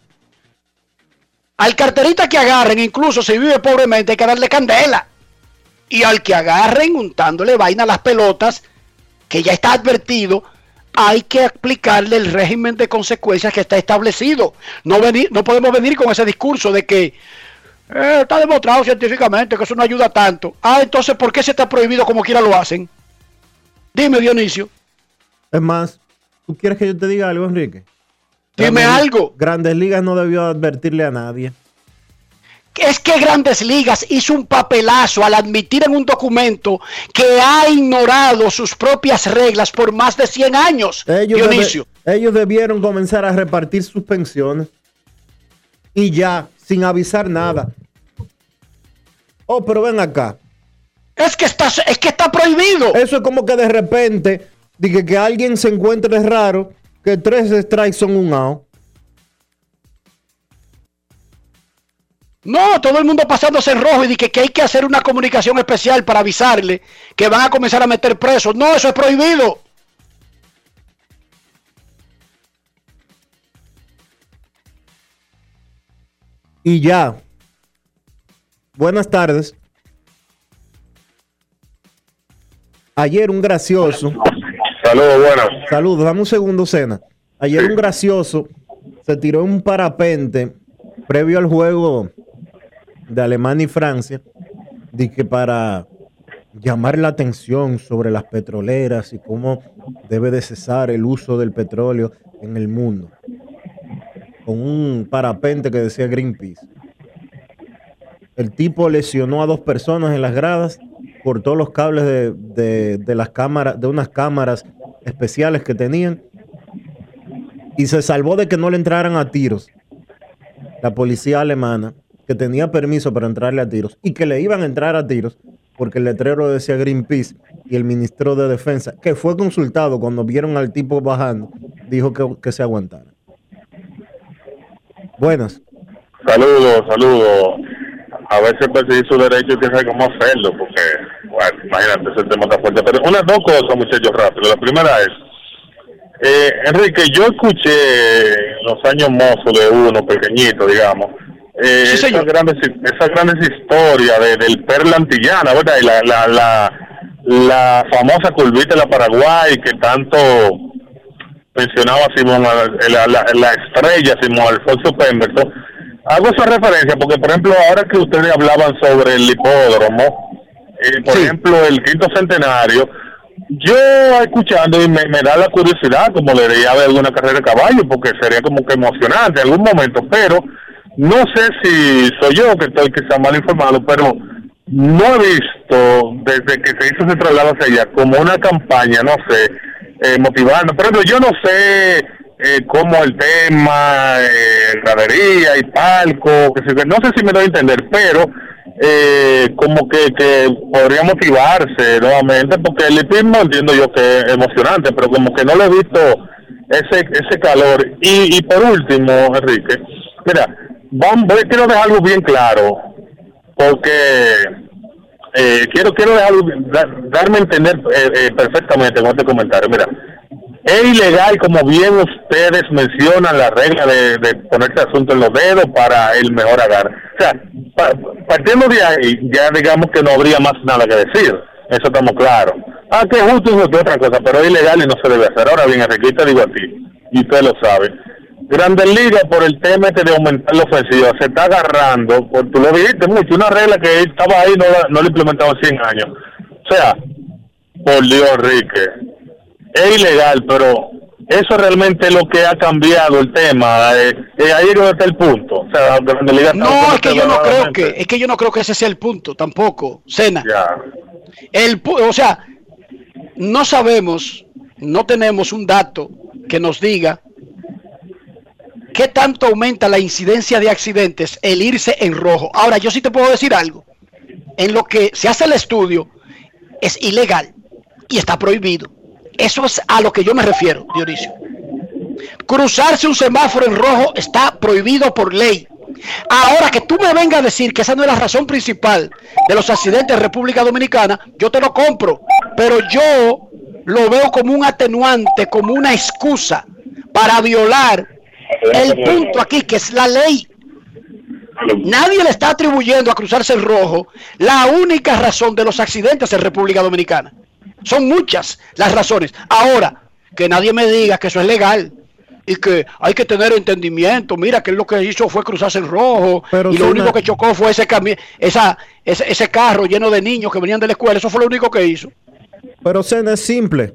Al carterista que agarren, incluso si vive pobremente, hay que darle candela. Y al que agarren untándole vaina a las pelotas, que ya está advertido, hay que aplicarle el régimen de consecuencias que está establecido. No, venir, no podemos venir con ese discurso de que eh, está demostrado científicamente que eso no ayuda tanto. Ah, entonces, ¿por qué se está prohibido como quiera lo hacen? Dime, Dionisio. Es más, ¿tú quieres que yo te diga algo, Enrique? Dime Grandes- algo. Grandes Ligas no debió advertirle a nadie. Es que Grandes Ligas hizo un papelazo al admitir en un documento que ha ignorado sus propias reglas por más de 100 años. Ellos, Dionisio. debe- ellos debieron comenzar a repartir sus pensiones. Y ya, sin avisar nada. Oh, pero ven acá. Es que está, es que está prohibido. Eso es como que de repente, dije que alguien se encuentre raro, que tres strikes son un out. No, todo el mundo pasándose en rojo y dice que, que hay que hacer una comunicación especial para avisarle que van a comenzar a meter presos. No, eso es prohibido. Y ya. Buenas tardes. Ayer un gracioso. Saludos, buenas. Saludos, dame un segundo, Cena. Ayer un gracioso se tiró en un parapente previo al juego de Alemania y Francia. Dije para llamar la atención sobre las petroleras y cómo debe de cesar el uso del petróleo en el mundo. Con un parapente que decía Greenpeace. El tipo lesionó a dos personas en las gradas, cortó los cables de, de- de las cámaras, de unas cámaras especiales que tenían y se salvó de que no le entraran a tiros. La policía alemana, que tenía permiso para entrarle a tiros y que le iban a entrar a tiros porque el letrero decía Greenpeace y el ministro de Defensa, que fue consultado cuando vieron al tipo bajando, dijo que, se aguantara. Buenas. Saludos, saludos. A veces perseguir su derecho hay que cómo hacerlo, porque, bueno, imagínate, ese tema está fuerte. Pero unas dos cosas, muchachos, rápido. La primera es, eh, Enrique, yo escuché los años mozos de uno, pequeñito, digamos, eh, esas, grandes, esas grandes historias de, del perla antillana, ¿verdad? Y la, la, la, la famosa curvita de la Paraguay que tanto mencionaba Simón, la, la, la estrella Simón Alfonso Pemberton. Hago esa referencia porque, por ejemplo, ahora que ustedes hablaban sobre el hipódromo, eh, por ejemplo, el quinto centenario, yo escuchando y me, me da la curiosidad, como le diría de alguna carrera de caballo, porque sería como que emocionante en algún momento, pero no sé si soy yo que estoy quizá mal informado, pero no he visto desde que se hizo ese traslado hacia allá como una campaña, no sé, eh, motivando. Por ejemplo, yo no sé eh, cómo el tema, eh, y palco, que se, no sé si me doy a entender, pero eh, como que, que podría motivarse nuevamente, porque el hipismo entiendo yo que es emocionante, pero como que no le he visto ese ese calor. Y, y por último, Enrique, mira, vamos, quiero dejar algo bien claro, porque eh, quiero quiero dejar, dar- darme a entender eh, eh, perfectamente con este comentario. Mira, es ilegal, como bien ustedes mencionan, la regla de, de ponerse asunto en los dedos para el mejor agarre. O sea, pa- partiendo de ahí, ya digamos que no habría más nada que decir. Eso estamos claros. Ah, que justo es otra cosa, pero es ilegal y no se debe hacer. Ahora bien, te digo a ti, y usted lo sabe. Grandes Ligas, por el tema este de aumentar la ofensiva, se está agarrando, por, tú lo dijiste mucho, una regla que estaba ahí no, la- no la implementaban 100 años. O sea, por Dios, Enrique, es ilegal, pero eso realmente es lo que ha cambiado el tema. Eh, eh, ahí es donde está el punto. O sea, Grandes Ligas está No, es que yo no creo que, es que yo no creo que ese sea el punto, tampoco, Cena. Ya. El, o sea, no sabemos, no tenemos un dato que nos diga qué tanto aumenta la incidencia de accidentes el irse en rojo. Ahora, yo sí te puedo decir algo. En lo que se hace el estudio, es ilegal y está prohibido. Eso es a lo que yo me refiero, Dionisio. Cruzarse un semáforo en rojo está prohibido por ley. Ahora que tú me vengas a decir que esa no es la razón principal de los accidentes en República Dominicana, yo te lo compro. Pero yo lo veo como un atenuante, como una excusa para violar el punto aquí, que es la ley. Nadie le está atribuyendo a cruzarse el rojo la única razón de los accidentes en República Dominicana. Son muchas las razones. Ahora, que nadie me diga que eso es legal y que hay que tener entendimiento. Mira que lo que hizo fue cruzarse en rojo Pero y lo único que chocó fue ese, cami- esa, ese, ese carro lleno de niños que venían de la escuela. Eso fue lo único que hizo. Pero Sena es simple.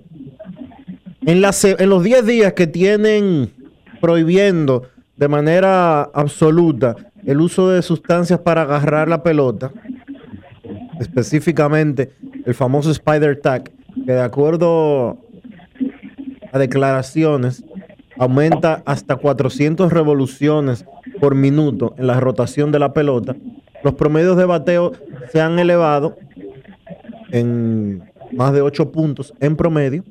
En, la en los 10 días que tienen prohibiendo de manera absoluta el uso de sustancias para agarrar la pelota, específicamente el famoso Spider Tag, que de acuerdo a declaraciones aumenta hasta 400 revoluciones por minuto en la rotación de la pelota, los promedios de bateo se han elevado en más de 8 puntos en promedio.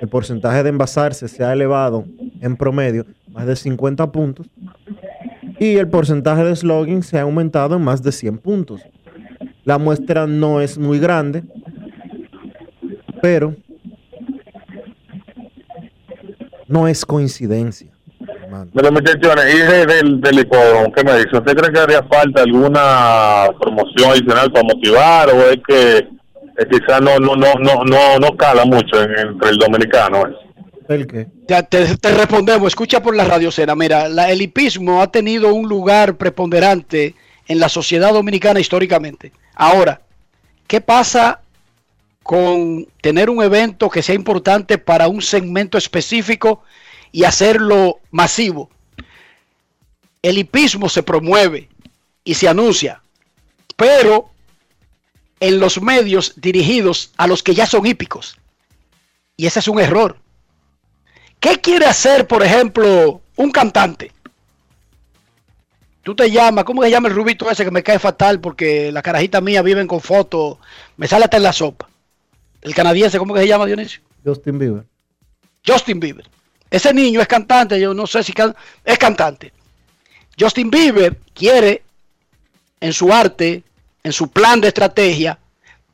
El porcentaje de envasarse se ha elevado en promedio más de 50 puntos. Y el porcentaje de slogan se ha aumentado en más de 100 puntos. La muestra no es muy grande, pero no es coincidencia. Pero muchachones, y de- del, del hipódromo, ¿qué me dice? ¿Usted cree que haría falta alguna promoción adicional para motivar o es que eh, quizás no, no, no, no, no, no cala mucho en- entre el dominicano? eso? Te, respondemos, escucha por la radio cena. Mira, el hipismo ha tenido un lugar preponderante en la sociedad dominicana históricamente. Ahora, ¿qué pasa con tener un evento que sea importante para un segmento específico y hacerlo masivo? El hipismo se promueve y se anuncia, pero en los medios dirigidos a los que ya son hípicos. Y ese es un error. ¿Qué quiere hacer, por ejemplo, un cantante? Tú te llamas, ¿cómo se llama el rubito ese que me cae fatal porque la carajita mía viven con fotos, me sale hasta en la sopa? El canadiense, ¿cómo que se llama Dionisio? Justin Bieber. Justin Bieber. Ese niño es cantante, yo no sé si can- es cantante. Justin Bieber quiere en su arte, en su plan de estrategia,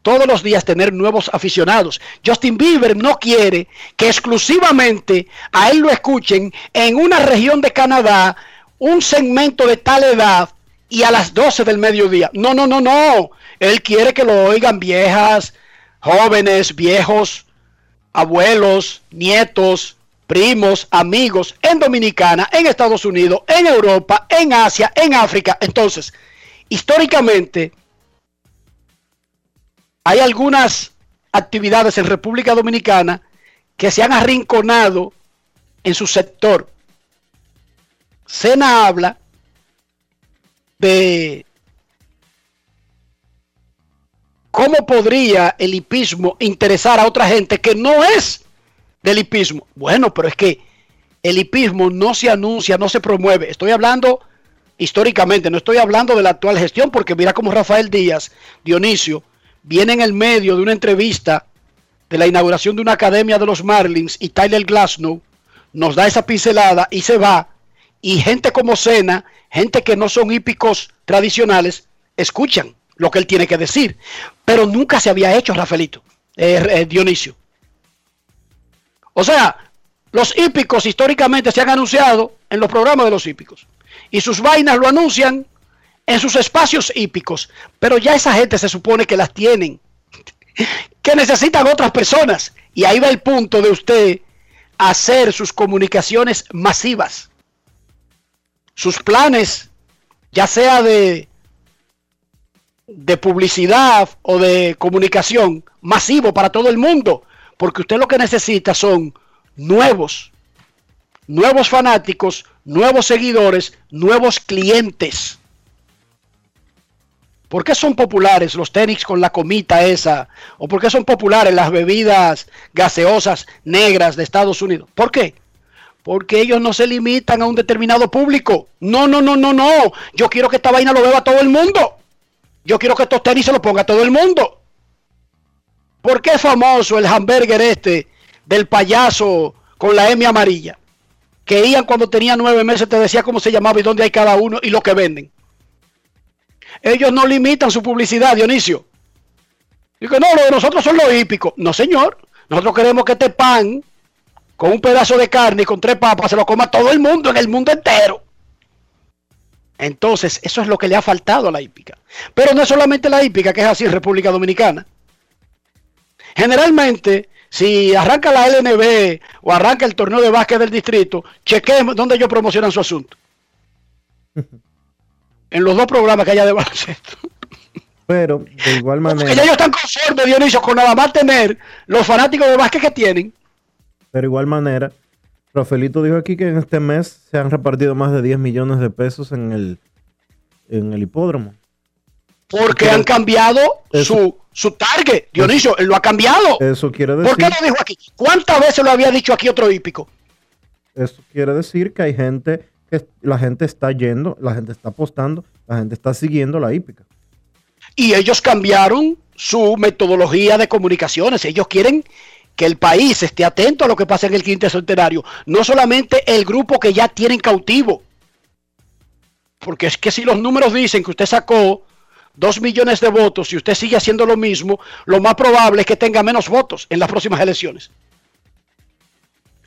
todos los días tener nuevos aficionados. Justin Bieber no quiere que exclusivamente a él lo escuchen en una región de Canadá, un segmento de tal edad y a las 12 del mediodía. No, no, no, no. Él quiere que lo oigan viejas, jóvenes, viejos, abuelos, nietos, primos, amigos en Dominicana, en Estados Unidos, en Europa, en Asia, en África. Entonces, históricamente, hay algunas actividades en República Dominicana que se han arrinconado en su sector. Sena habla de cómo podría el hipismo interesar a otra gente que no es del hipismo. Bueno, pero es que el hipismo no se anuncia, no se promueve. Estoy hablando históricamente, no estoy hablando de la actual gestión, porque mira cómo Rafael Díaz, Dionisio, viene en el medio de una entrevista de la inauguración de una academia de los Marlins y Tyler Glasnow nos da esa pincelada y se va. Y gente como Sena, gente que no son hípicos tradicionales, escuchan lo que él tiene que decir. Pero nunca se había hecho, Rafaelito, eh, eh, Dionisio. O sea, los hípicos históricamente se han anunciado en los programas de los hípicos. Y sus vainas lo anuncian en sus espacios hípicos. Pero ya esa gente se supone que las tienen. Que necesitan otras personas. Y ahí va el punto de usted hacer sus comunicaciones masivas. Sus planes, ya sea de, de publicidad o de comunicación masivo para todo el mundo. Porque usted lo que necesita son nuevos, nuevos fanáticos, nuevos seguidores, nuevos clientes. ¿Por qué son populares los tenis con la comita esa? ¿O por qué son populares las bebidas gaseosas negras de Estados Unidos? ¿Por qué? Porque ellos no se limitan a un determinado público. No, no, no, no, no. Yo quiero que esta vaina lo beba todo el mundo. Yo quiero que estos tenis se lo ponga todo el mundo. ¿Por qué es famoso el hamburger este del payaso con la M amarilla? Que Ian cuando tenía nueve meses te decía cómo se llamaba y dónde hay cada uno y lo que venden. Ellos no limitan su publicidad, Dionisio. Digo, no, lo de nosotros son los hípicos. No, señor. Nosotros queremos que este pan con un pedazo de carne y con tres papas se lo coma todo el mundo, en el mundo entero. Entonces, eso es lo que le ha faltado a la hípica. Pero no es solamente la hípica que es así en República Dominicana. Generalmente, si arranca la LNB o arranca el torneo de básquet del distrito, chequeen dónde ellos promocionan su asunto. en los dos programas que haya de baloncesto. Pero de igual manera. Porque ya ellos están conformes, Dionisio, con nada más tener los fanáticos de básquet que tienen. Pero igual manera, Rafaelito dijo aquí que en este mes se han repartido más de 10 millones de pesos en el, en el hipódromo. Porque han cambiado su, su target. Dionisio, él lo ha cambiado. Eso quiere decir. ¿Por qué lo dijo aquí? ¿Cuántas veces lo había dicho aquí otro hípico? Eso quiere decir que hay gente que la gente está yendo, la gente está apostando, la gente está siguiendo la hípica. Y ellos cambiaron su metodología de comunicaciones. Ellos quieren que el país esté atento a lo que pasa en el quinto centenario. No solamente el grupo que ya tienen cautivo. Porque es que si los números dicen que usted sacó dos millones de votos y usted sigue haciendo lo mismo, lo más probable es que tenga menos votos en las próximas elecciones.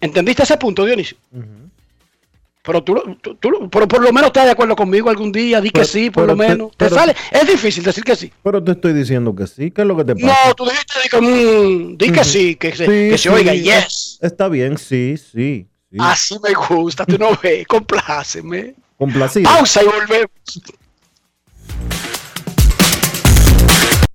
¿Entendiste ese punto, Dionisio? Pero tú, tú, tú, pero por lo menos estás de acuerdo conmigo algún día, di que sí, por lo menos. Te, sale, es difícil decir que sí. Pero te estoy diciendo que sí, ¿qué es lo que te pasa? No, tú dijiste di que, mm, di que Ujú. sí, que se, Sí, que se sí, oiga, es- yes. Está bien, sí, sí. sí. Así me gusta, tú no ves, compláceme. Complacido. Pausa y volvemos.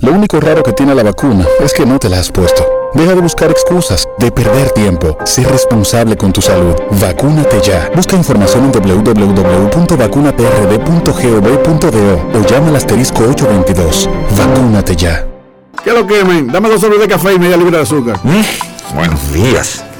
Lo único raro que tiene la vacuna es que no te la has puesto. Deja de buscar excusas, de perder tiempo. Sé responsable con tu salud. Vacúnate ya. Busca información en www.vacunaprd.gov.do o llama al asterisco 822. Vacúnate ya. ¿Qué lo quemen? Dame dos sobres de café y media libra de azúcar. Buenos días.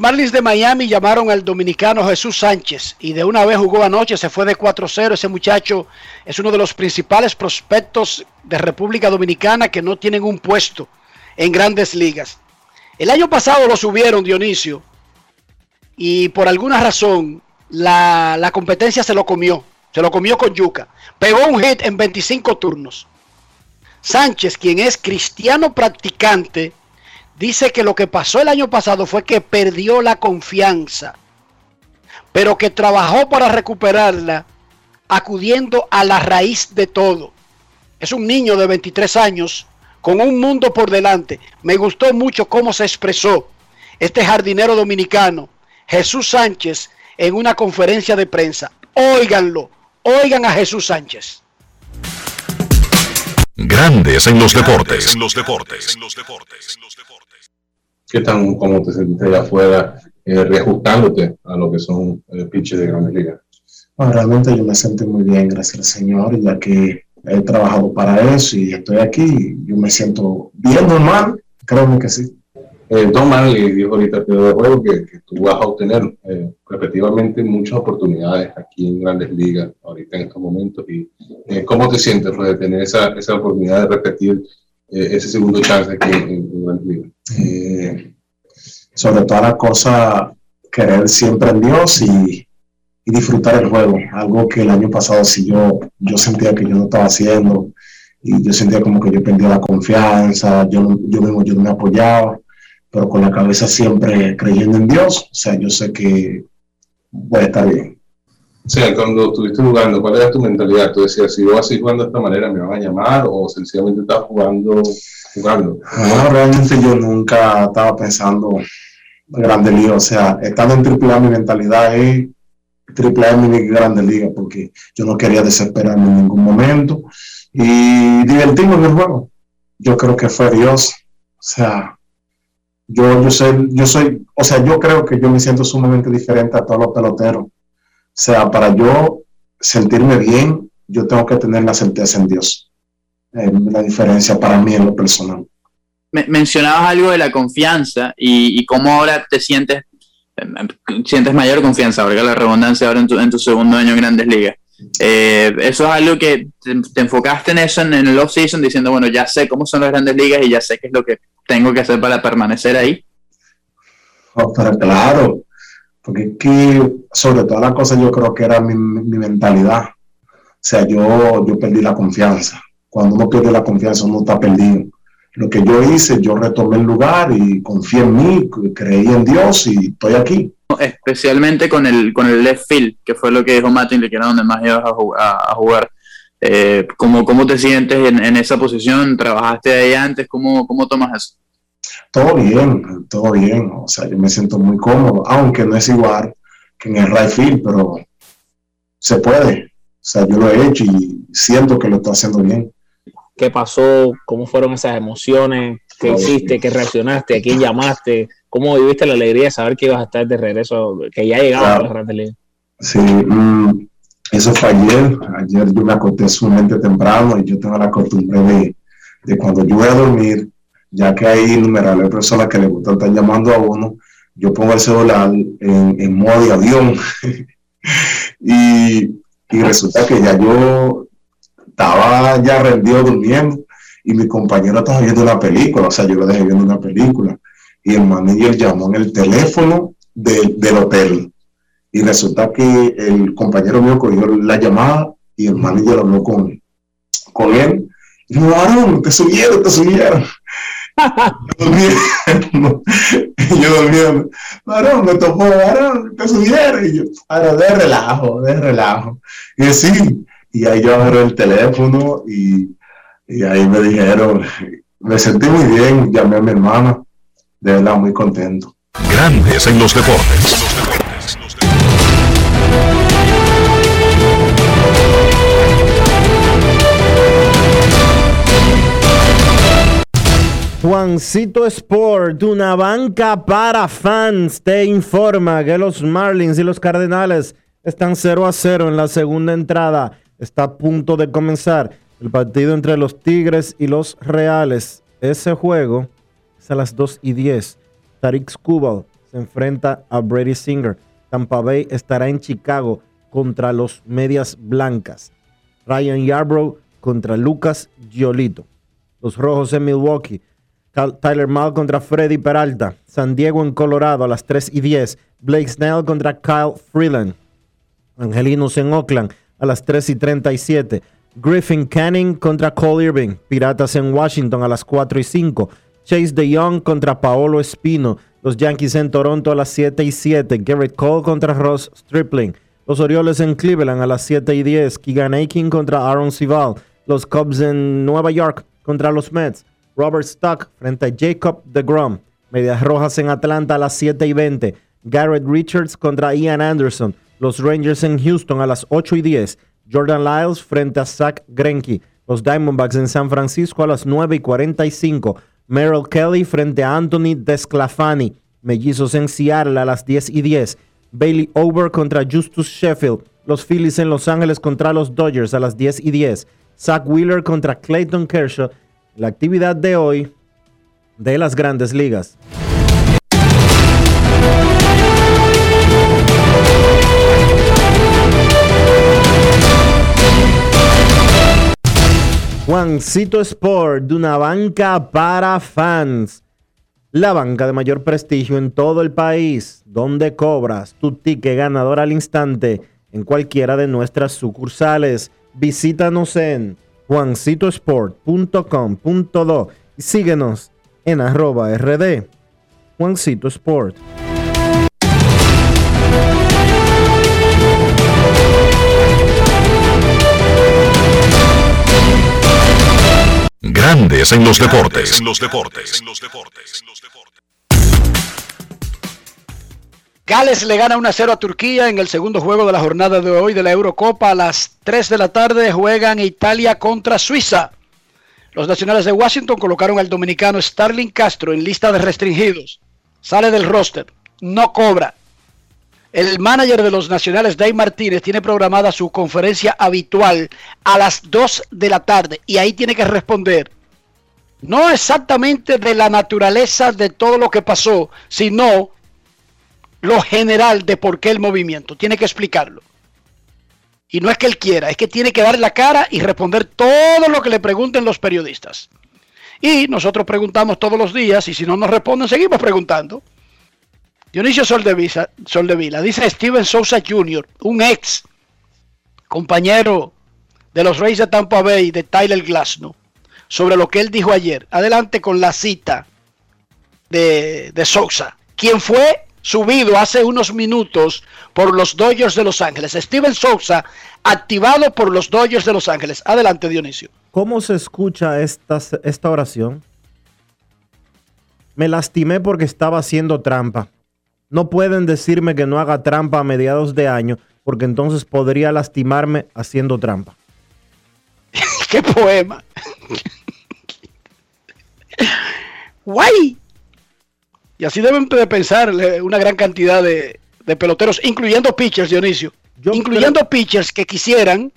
Marlins de Miami llamaron al dominicano Jesús Sánchez y de una vez jugó anoche, se fue de 4-0. Ese muchacho es uno de los principales prospectos de República Dominicana que no tienen un puesto en grandes ligas. El año pasado lo subieron, Dionisio, y por alguna razón la, la competencia se lo comió, se lo comió con yuca. Pegó un hit en 25 turnos. Sánchez, quien es cristiano practicante, dice que lo que pasó el año pasado fue que perdió la confianza, pero que trabajó para recuperarla acudiendo a la raíz de todo. Es un niño de 23 años con un mundo por delante. Me gustó mucho cómo se expresó este jardinero dominicano, Jesús Sánchez, en una conferencia de prensa. Óiganlo, oigan a Jesús Sánchez. Grandes en los deportes. En los deportes. ¿Qué tan cómo te sentiste allá afuera eh, reajustándote a lo que son eh, pitches de grandes ligas? Bueno, realmente yo me siento muy bien, gracias al Señor, ya que he trabajado para eso y estoy aquí. Yo me siento bien normal, créeme que sí. Eh, Don Manley dijo ahorita que, que tú vas a obtener eh, repetitivamente muchas oportunidades aquí en grandes ligas ahorita en estos momentos. y eh, ¿Cómo te sientes pues, de tener esa, esa oportunidad de repetir eh, ese segundo chance aquí en, en grandes ligas? Eh, sobre toda la cosa, querer siempre en Dios y, y disfrutar el juego, algo que el año pasado sí yo, yo sentía que yo no estaba haciendo y yo sentía como que yo perdía la confianza, yo, yo mismo yo no me apoyaba, pero con la cabeza siempre creyendo en Dios, o sea, yo sé que voy a estar bien. O sea, cuando estuviste jugando, ¿cuál era tu mentalidad? Tú decías, si yo voy a seguir jugando de esta manera, ¿me van a llamar? ¿O sencillamente estás jugando, jugando? No, realmente yo nunca estaba pensando en Grande Liga. O sea, estando en Triple A, mi mentalidad es Triple A mi Grande Liga, porque yo no quería desesperarme en ningún momento y divertirme en el juego. Yo creo que fue Dios. O sea, yo, yo, soy, yo soy, o sea, yo creo que yo me siento sumamente diferente a todos los peloteros. O sea, para yo sentirme bien, yo tengo que tener la certeza en Dios. Eh, la diferencia para mí en lo personal. mencionabas algo de la confianza y, y cómo ahora te sientes, eh, sientes mayor confianza, porque la redundancia ahora en tu, en tu segundo año en Grandes Ligas. Eh, eso es algo que te, enfocaste en eso en, el off-season diciendo, bueno, ya sé cómo son las grandes ligas y ya sé qué es lo que tengo que hacer para permanecer ahí. Oh, pero claro, porque que sobre todas las cosas yo creo que era mi, mi, mentalidad. O sea, yo, yo perdí la confianza. Cuando uno pierde la confianza, uno está perdido. Lo que yo hice, yo retomé el lugar y confié en mí, creí en Dios y estoy aquí especialmente con el, con el left field, que fue lo que dijo Martin, que era donde más ibas a, jugar. Eh, ¿cómo, ¿cómo, te sientes en, en, esa posición? ¿Trabajaste ahí antes? ¿Cómo, ¿Cómo tomas eso? Todo bien, todo bien. O sea, yo me siento muy cómodo, aunque no es igual que en el right field, pero se puede. O sea, yo lo he hecho y siento que lo estoy haciendo bien. ¿Qué pasó? ¿Cómo fueron esas emociones? ¿Qué hiciste? ¿Qué reaccionaste? ¿A quién llamaste? ¿Cómo viviste la alegría de saber que ibas a estar de regreso, que ya llegaba a la Grande Liga? Sí, mm, eso fue ayer. Ayer yo me acosté sumamente temprano y yo tengo la costumbre de, de cuando yo voy a dormir, ya que hay innumerables personas que le gustan estar llamando a uno, yo pongo el celular en, en modo de avión. y, y resulta que ya yo estaba ya rendido durmiendo y mi compañero estaba viendo una película, o sea, yo lo dejé viendo una película y el manager llamó en el teléfono del hotel. Y resulta que el compañero mío cogió la llamada y el manager habló con, con él. Y dijo, varón, te subieron, te subieron. yo durmiendo, yo durmiendo, varón, me tocó, varón, te subieron. Y yo, ahora de relajo, de relajo. Y sí, y ahí yo agarré el teléfono y, y ahí me dijeron, me sentí muy bien, llamé a mi hermana de verdad muy contento. Grandes en los deportes. Juancito Sport, una banca para fans, te informa que los Marlins y los Cardenales están 0 a 0 en la segunda entrada. Está a punto de comenzar el partido entre los Tigres y los Reales. Ese juego a las 2 y 10. Tariq Skubal se enfrenta a Brady Singer. Tampa Bay estará en Chicago contra los Medias Blancas. Ryan Yarbrough contra Lucas Giolito. Los Rojos en Milwaukee. Tyler Mal contra Freddy Peralta. San Diego en Colorado a las 3 y 10. Blake Snell contra Kyle Freeland. Angelinos en Oakland a las 3 y 37. Griffin Canning contra Cole Irving. Piratas en Washington a las 4 y 5. Chase DeYoung contra Paolo Espino. Los Yankees en Toronto a las 7 y 7. Garrett Cole contra Ross Stripling. Los Orioles en Cleveland a las 7 y 10. Keegan Aiken contra Aaron Sival. Los Cubs en Nueva York contra los Mets. Robert Stock frente a Jacob DeGrom. Medias Rojas en Atlanta a las 7 y 20. Garrett Richards contra Ian Anderson. Los Rangers en Houston a las 8 y 10. Jordan Lyles frente a Zach Greinke. Los Diamondbacks en San Francisco a las 9 y 45. Merrill Kelly frente a Anthony Desclafani. Mellizos en Seattle a las 10 y 10. Bailey Over contra Justus Sheffield. Los Phillies en Los Ángeles contra los Dodgers a las 10 y 10. Zach Wheeler contra Clayton Kershaw. La actividad de hoy de las grandes ligas. Juancito Sport, de una banca para fans. La banca de mayor prestigio en todo el país, donde cobras tu ticket ganador al instante en cualquiera de nuestras sucursales. Visítanos en juancitosport.com.do y síguenos en arroba rd. Juancito Sport. Grandes en los deportes. En los deportes. Gales le gana 1-0 a Turquía en el segundo juego de la jornada de hoy de la Eurocopa. A las 3 de la tarde juegan Italia contra Suiza. Los nacionales de Washington colocaron al dominicano Starling Castro en lista de restringidos. Sale del roster. No cobra. el manager de los Nacionales, Dave Martínez, tiene programada su conferencia habitual a las 2 de la tarde y ahí tiene que responder no exactamente de la naturaleza de todo lo que pasó, sino lo general de por qué el movimiento. Tiene que explicarlo. Y no es que él quiera, es que tiene que dar la cara y responder todo lo que le pregunten los periodistas. Y nosotros preguntamos todos los días y si no nos responden, seguimos preguntando. Dionisio Soldevila, Soldevila dice Steven Sousa Jr., un ex compañero de los Reyes de Tampa Bay de Tyler Glasnow, sobre lo que él dijo ayer. Adelante con la cita de, de Sousa, quien fue subido hace unos minutos por los Dodgers de Los Ángeles. Steven Sousa, activado por los Dodgers de Los Ángeles. Adelante, Dionisio. ¿Cómo se escucha esta, esta oración? Me lastimé porque estaba haciendo trampa. No pueden decirme que no haga trampa a mediados de año, porque entonces podría lastimarme haciendo trampa. ¡Qué poema! ¡Guay! Y así deben de pensar una gran cantidad de, de peloteros, incluyendo pitchers, Dionisio. incluyendo pitchers que quisieran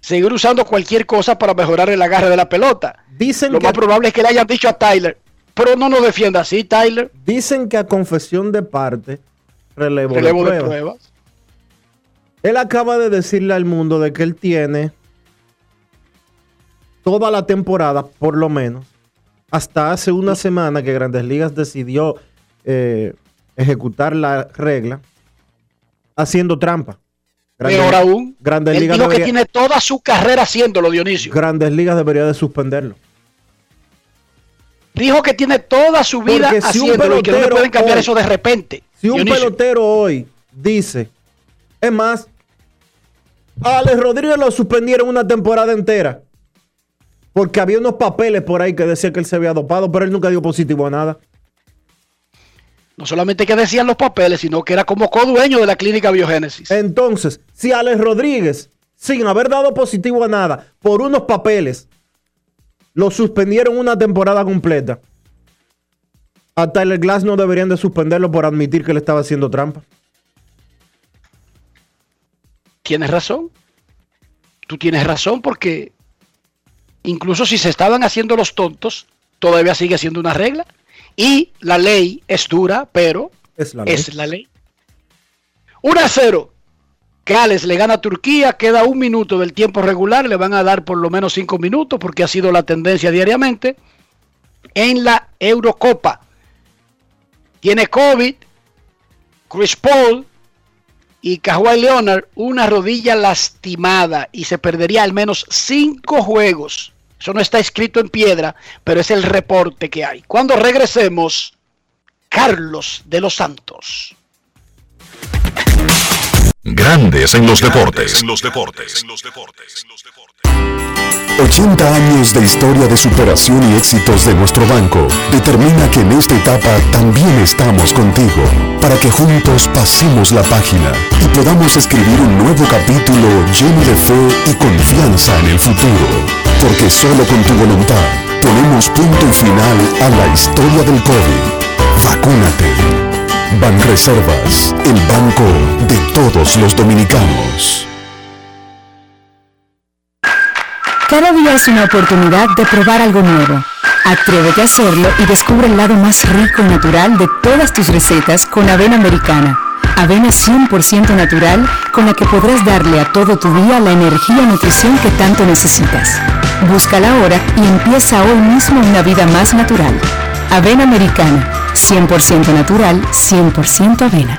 seguir usando cualquier cosa para mejorar el agarre de la pelota. Dicen Lo que más probable es que le hayan dicho a Tyler, pero no nos defienda así, Tyler. Dicen que a confesión de parte, relevo, Relevo de, de pruebas. pruebas. Él acaba de decirle al mundo de que él tiene toda la temporada, por lo menos, hasta hace una semana que Grandes Ligas decidió eh, ejecutar la regla haciendo trampa. Grandes- Peor aún, Grandes él Ligas dijo que tiene toda su carrera haciéndolo, Dionisio. Grandes Ligas debería de suspenderlo. Dijo que tiene toda su vida Porque si un haciéndolo y que no le pueden cambiar hoy- eso de repente. Si un Dionisio. pelotero hoy dice, es más, a Alex Rodríguez lo suspendieron una temporada entera. Porque había unos papeles por ahí que decían que él se había dopado, pero él nunca dio positivo a nada. No solamente que decían los papeles, sino que era como codueño de la clínica Biogénesis. Entonces, si Alex Rodríguez, sin haber dado positivo a nada, por unos papeles, lo suspendieron una temporada completa, a Tyler Glass no deberían de suspenderlo por admitir que le estaba haciendo trampa. Tienes razón. Tú tienes razón porque incluso si se estaban haciendo los tontos, todavía sigue siendo una regla. Y la ley es dura, pero Es la ley. es la ley. 1 a 0. Gales le gana a Turquía, queda un minuto del tiempo regular, le van a dar por lo menos cinco minutos porque ha sido la tendencia diariamente. En la Eurocopa tiene COVID, Chris Paul y Kawhi Leonard una rodilla lastimada y se perdería al menos cinco juegos. Eso no está escrito en piedra, pero es el reporte que hay. Cuando regresemos, Carlos de los Santos. Grandes en los deportes. En los deportes. 80 años de historia de superación y éxitos de nuestro banco determina que en esta etapa también estamos contigo, para que juntos pasemos la página y podamos escribir un nuevo capítulo lleno de fe y confianza en el futuro. Porque solo con tu voluntad ponemos punto y final a la historia del COVID. Vacúnate. Banreservas, el banco de todos los dominicanos. Cada día es una oportunidad de probar algo nuevo. Atrévete a hacerlo y descubre el lado más rico y natural de todas tus recetas con avena americana. Avena 100% natural con la que podrás darle a todo tu día la energía y nutrición que tanto necesitas. Búscala ahora y empieza hoy mismo una vida más natural. Avena americana, 100% natural, 100% avena.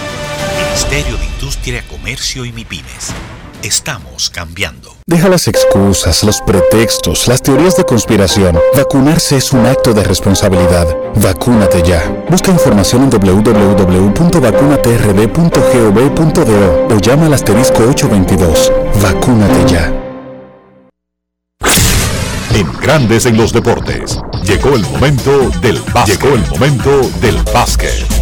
Ministerio de Industria, Comercio y MIPIMES. estamos cambiando. Deja las excusas, los pretextos, las teorías de conspiración. Vacunarse es un acto de responsabilidad. Vacúnate ya. Busca información en www.vacunatrd.gov.do o llama al asterisco 822. Vacúnate ya. En Grandes en los Deportes. Llegó el momento del básquet. Llegó el momento del básquet.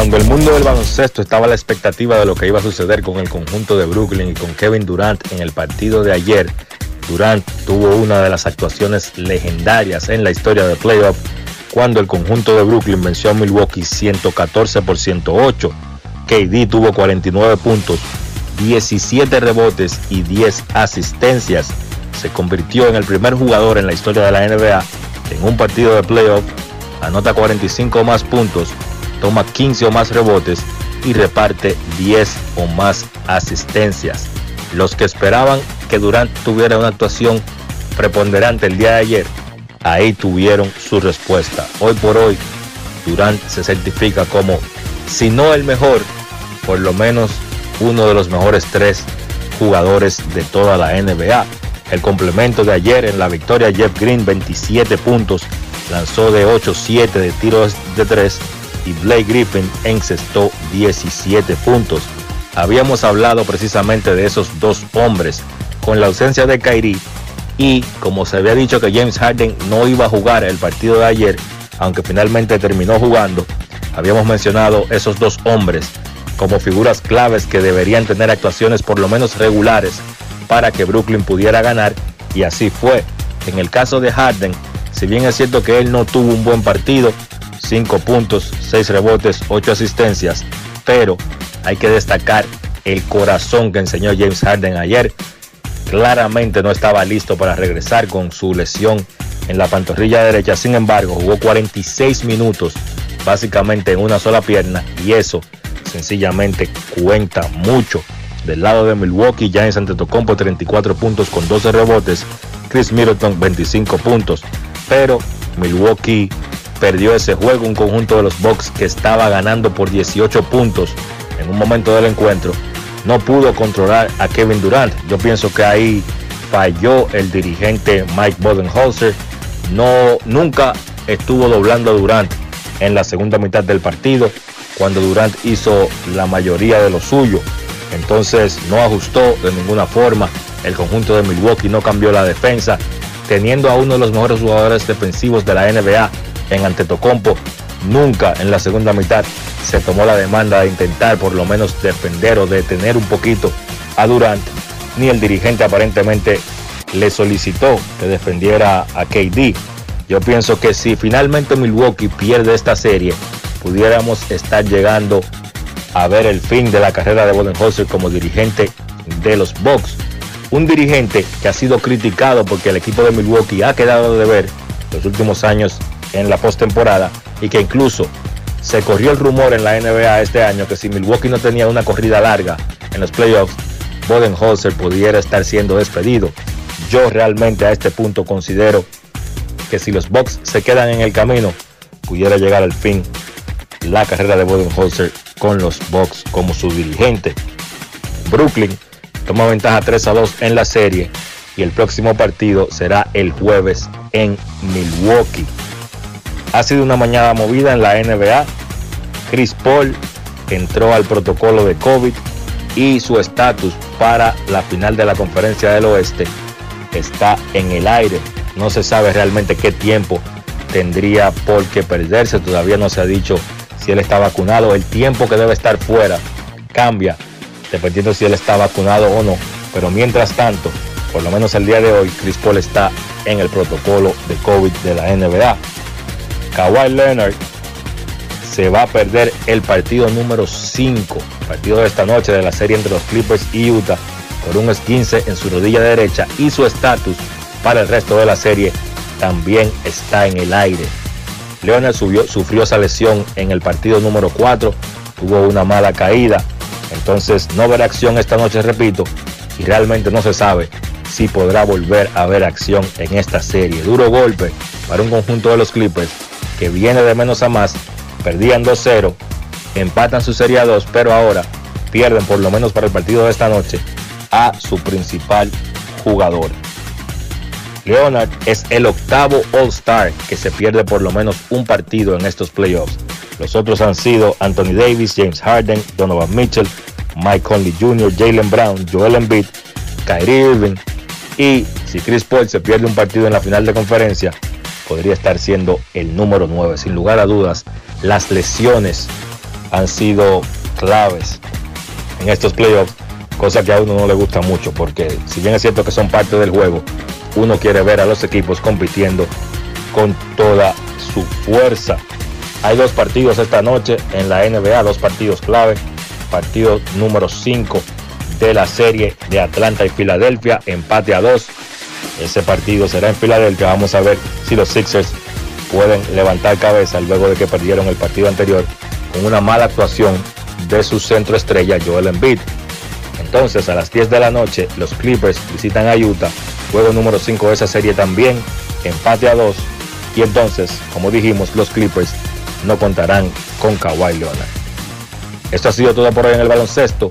Cuando el mundo del baloncesto estaba a la expectativa de lo que iba a suceder con el conjunto de Brooklyn y con Kevin Durant en el partido de ayer, Durant tuvo una de las actuaciones legendarias en la historia de playoff cuando el conjunto de Brooklyn venció a Milwaukee 114 por 108. KD tuvo 49 puntos, 17 rebotes y 10 asistencias se convirtió en el primer jugador en la historia de la NBA en un partido de playoff, anota 45 o más puntos, toma 15 o más rebotes y reparte 10 o más asistencias. Los que esperaban que Durant tuviera una actuación preponderante el día de ayer, ahí tuvieron su respuesta. Hoy por hoy, Durant se certifica como, si no el mejor, por lo menos uno de los mejores tres jugadores de toda la NBA. El complemento de ayer en la victoria, Jeff Green 27 puntos, lanzó de 8-7 de tiros de 3 y Blake Griffin encestó 17 puntos. Habíamos hablado precisamente de esos dos hombres con la ausencia de Kyrie y como se había dicho que James Harden no iba a jugar el partido de ayer, aunque finalmente terminó jugando, habíamos mencionado esos dos hombres como figuras claves que deberían tener actuaciones por lo menos regulares para que Brooklyn pudiera ganar y así fue. En el caso de Harden, si bien es cierto que él no tuvo un buen partido, 5 puntos, 6 rebotes, 8 asistencias, pero hay que destacar el corazón que enseñó James Harden ayer. Claramente no estaba listo para regresar con su lesión en la pantorrilla derecha, sin embargo jugó 46 minutos básicamente en una sola pierna y eso sencillamente cuenta mucho del lado de Milwaukee, Giants Antetokounmpo 34 puntos con 12 rebotes, Chris Middleton 25 puntos. Pero Milwaukee perdió ese juego, un conjunto de los Bucks que estaba ganando por 18 puntos en un momento del encuentro. No pudo controlar a Kevin Durant. Yo pienso que ahí falló el dirigente Mike Bodenholzer. No, nunca estuvo doblando a Durant en la segunda mitad del partido, cuando Durant hizo la mayoría de lo suyo. Entonces no ajustó de ninguna forma. El conjunto de Milwaukee no cambió la defensa, teniendo a uno de los mejores jugadores defensivos de la NBA en Antetokounmpo. Nunca en la segunda mitad se tomó la demanda de intentar por lo menos defender o detener un poquito a Durant, ni el dirigente aparentemente le solicitó que defendiera a KD. Yo pienso que si finalmente Milwaukee pierde esta serie, pudiéramos estar llegando a ver el fin de la carrera de Bodenholzer como dirigente de los Bucks. Un dirigente que ha sido criticado porque el equipo de Milwaukee ha quedado de ver los últimos años en la postemporada y que incluso se corrió el rumor en la NBA este año que si Milwaukee no tenía una corrida larga en los playoffs, Bodenholzer pudiera estar siendo despedido. Yo realmente a este punto considero que si los Bucks se quedan en el camino, pudiera llegar al fin la carrera de Bodenholzer con los Bucks como su dirigente. Brooklyn toma ventaja 3 a 2 en la serie y el próximo partido será el jueves en Milwaukee. Ha sido una mañana movida en la NBA. Chris Paul entró al protocolo de COVID y su estatus para la final de la conferencia del oeste está en el aire. No se sabe realmente qué tiempo tendría por qué perderse. Todavía no se ha dicho si él está vacunado. El tiempo que debe estar fuera cambia dependiendo si él está vacunado o no. Pero mientras tanto, por lo menos el día de hoy, Chris Paul está en el protocolo de COVID de la NBA. Kawhi Leonard se va a perder el partido número 5, partido de esta noche de la serie entre los Clippers y Utah, por un esquince en su rodilla derecha y su estatus para el resto de la serie también está en el aire. Leonard sufrió esa lesión en el partido número 4, tuvo una mala caída, entonces no verá acción esta noche, repito, y realmente no se sabe si podrá volver a ver acción en esta serie. Duro golpe para un conjunto de los Clippers que viene de menos a más, perdían 2-0, empatan su serie a 2, pero ahora pierden por lo menos para el partido de esta noche a su principal jugador. Leonard es el octavo All-Star que se pierde por lo menos un partido en estos playoffs. Los otros han sido Anthony Davis, James Harden, Donovan Mitchell, Mike Conley Jr., Jalen Brown, Joel Embiid, Kyrie Irving y si Chris Paul se pierde un partido en la final de conferencia, podría estar siendo el número 9. Sin lugar a dudas, las lesiones han sido claves en estos playoffs, cosa que a uno no le gusta mucho, porque si bien es cierto que son parte del juego, uno quiere ver a los equipos compitiendo con toda su fuerza. Hay dos partidos esta noche en la NBA, dos partidos clave. Partido número 5 de la serie de Atlanta y Filadelfia, empate a dos. Ese partido será en Filadelfia. Vamos a ver si los Sixers pueden levantar cabeza luego de que perdieron el partido anterior con una mala actuación de su centro estrella Joel Embiid. Entonces a las 10 de la noche los Clippers visitan a Utah, juego número 5 de esa serie también, empate a 2 y entonces, como dijimos, los Clippers no contarán con Kawhi Leonard. Esto ha sido todo por hoy en el baloncesto.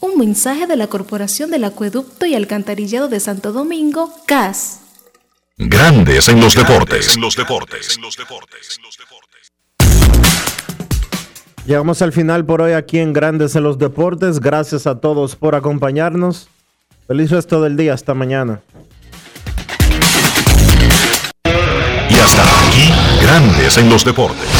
Un mensaje de la Corporación del Acueducto y Alcantarillado de Santo Domingo, CAS. Grandes en los deportes. En los deportes. Llegamos al final por hoy aquí en Grandes en los Deportes. Gracias a todos por acompañarnos. Feliz resto del día. Hasta mañana. Y hasta aquí, Grandes en los Deportes.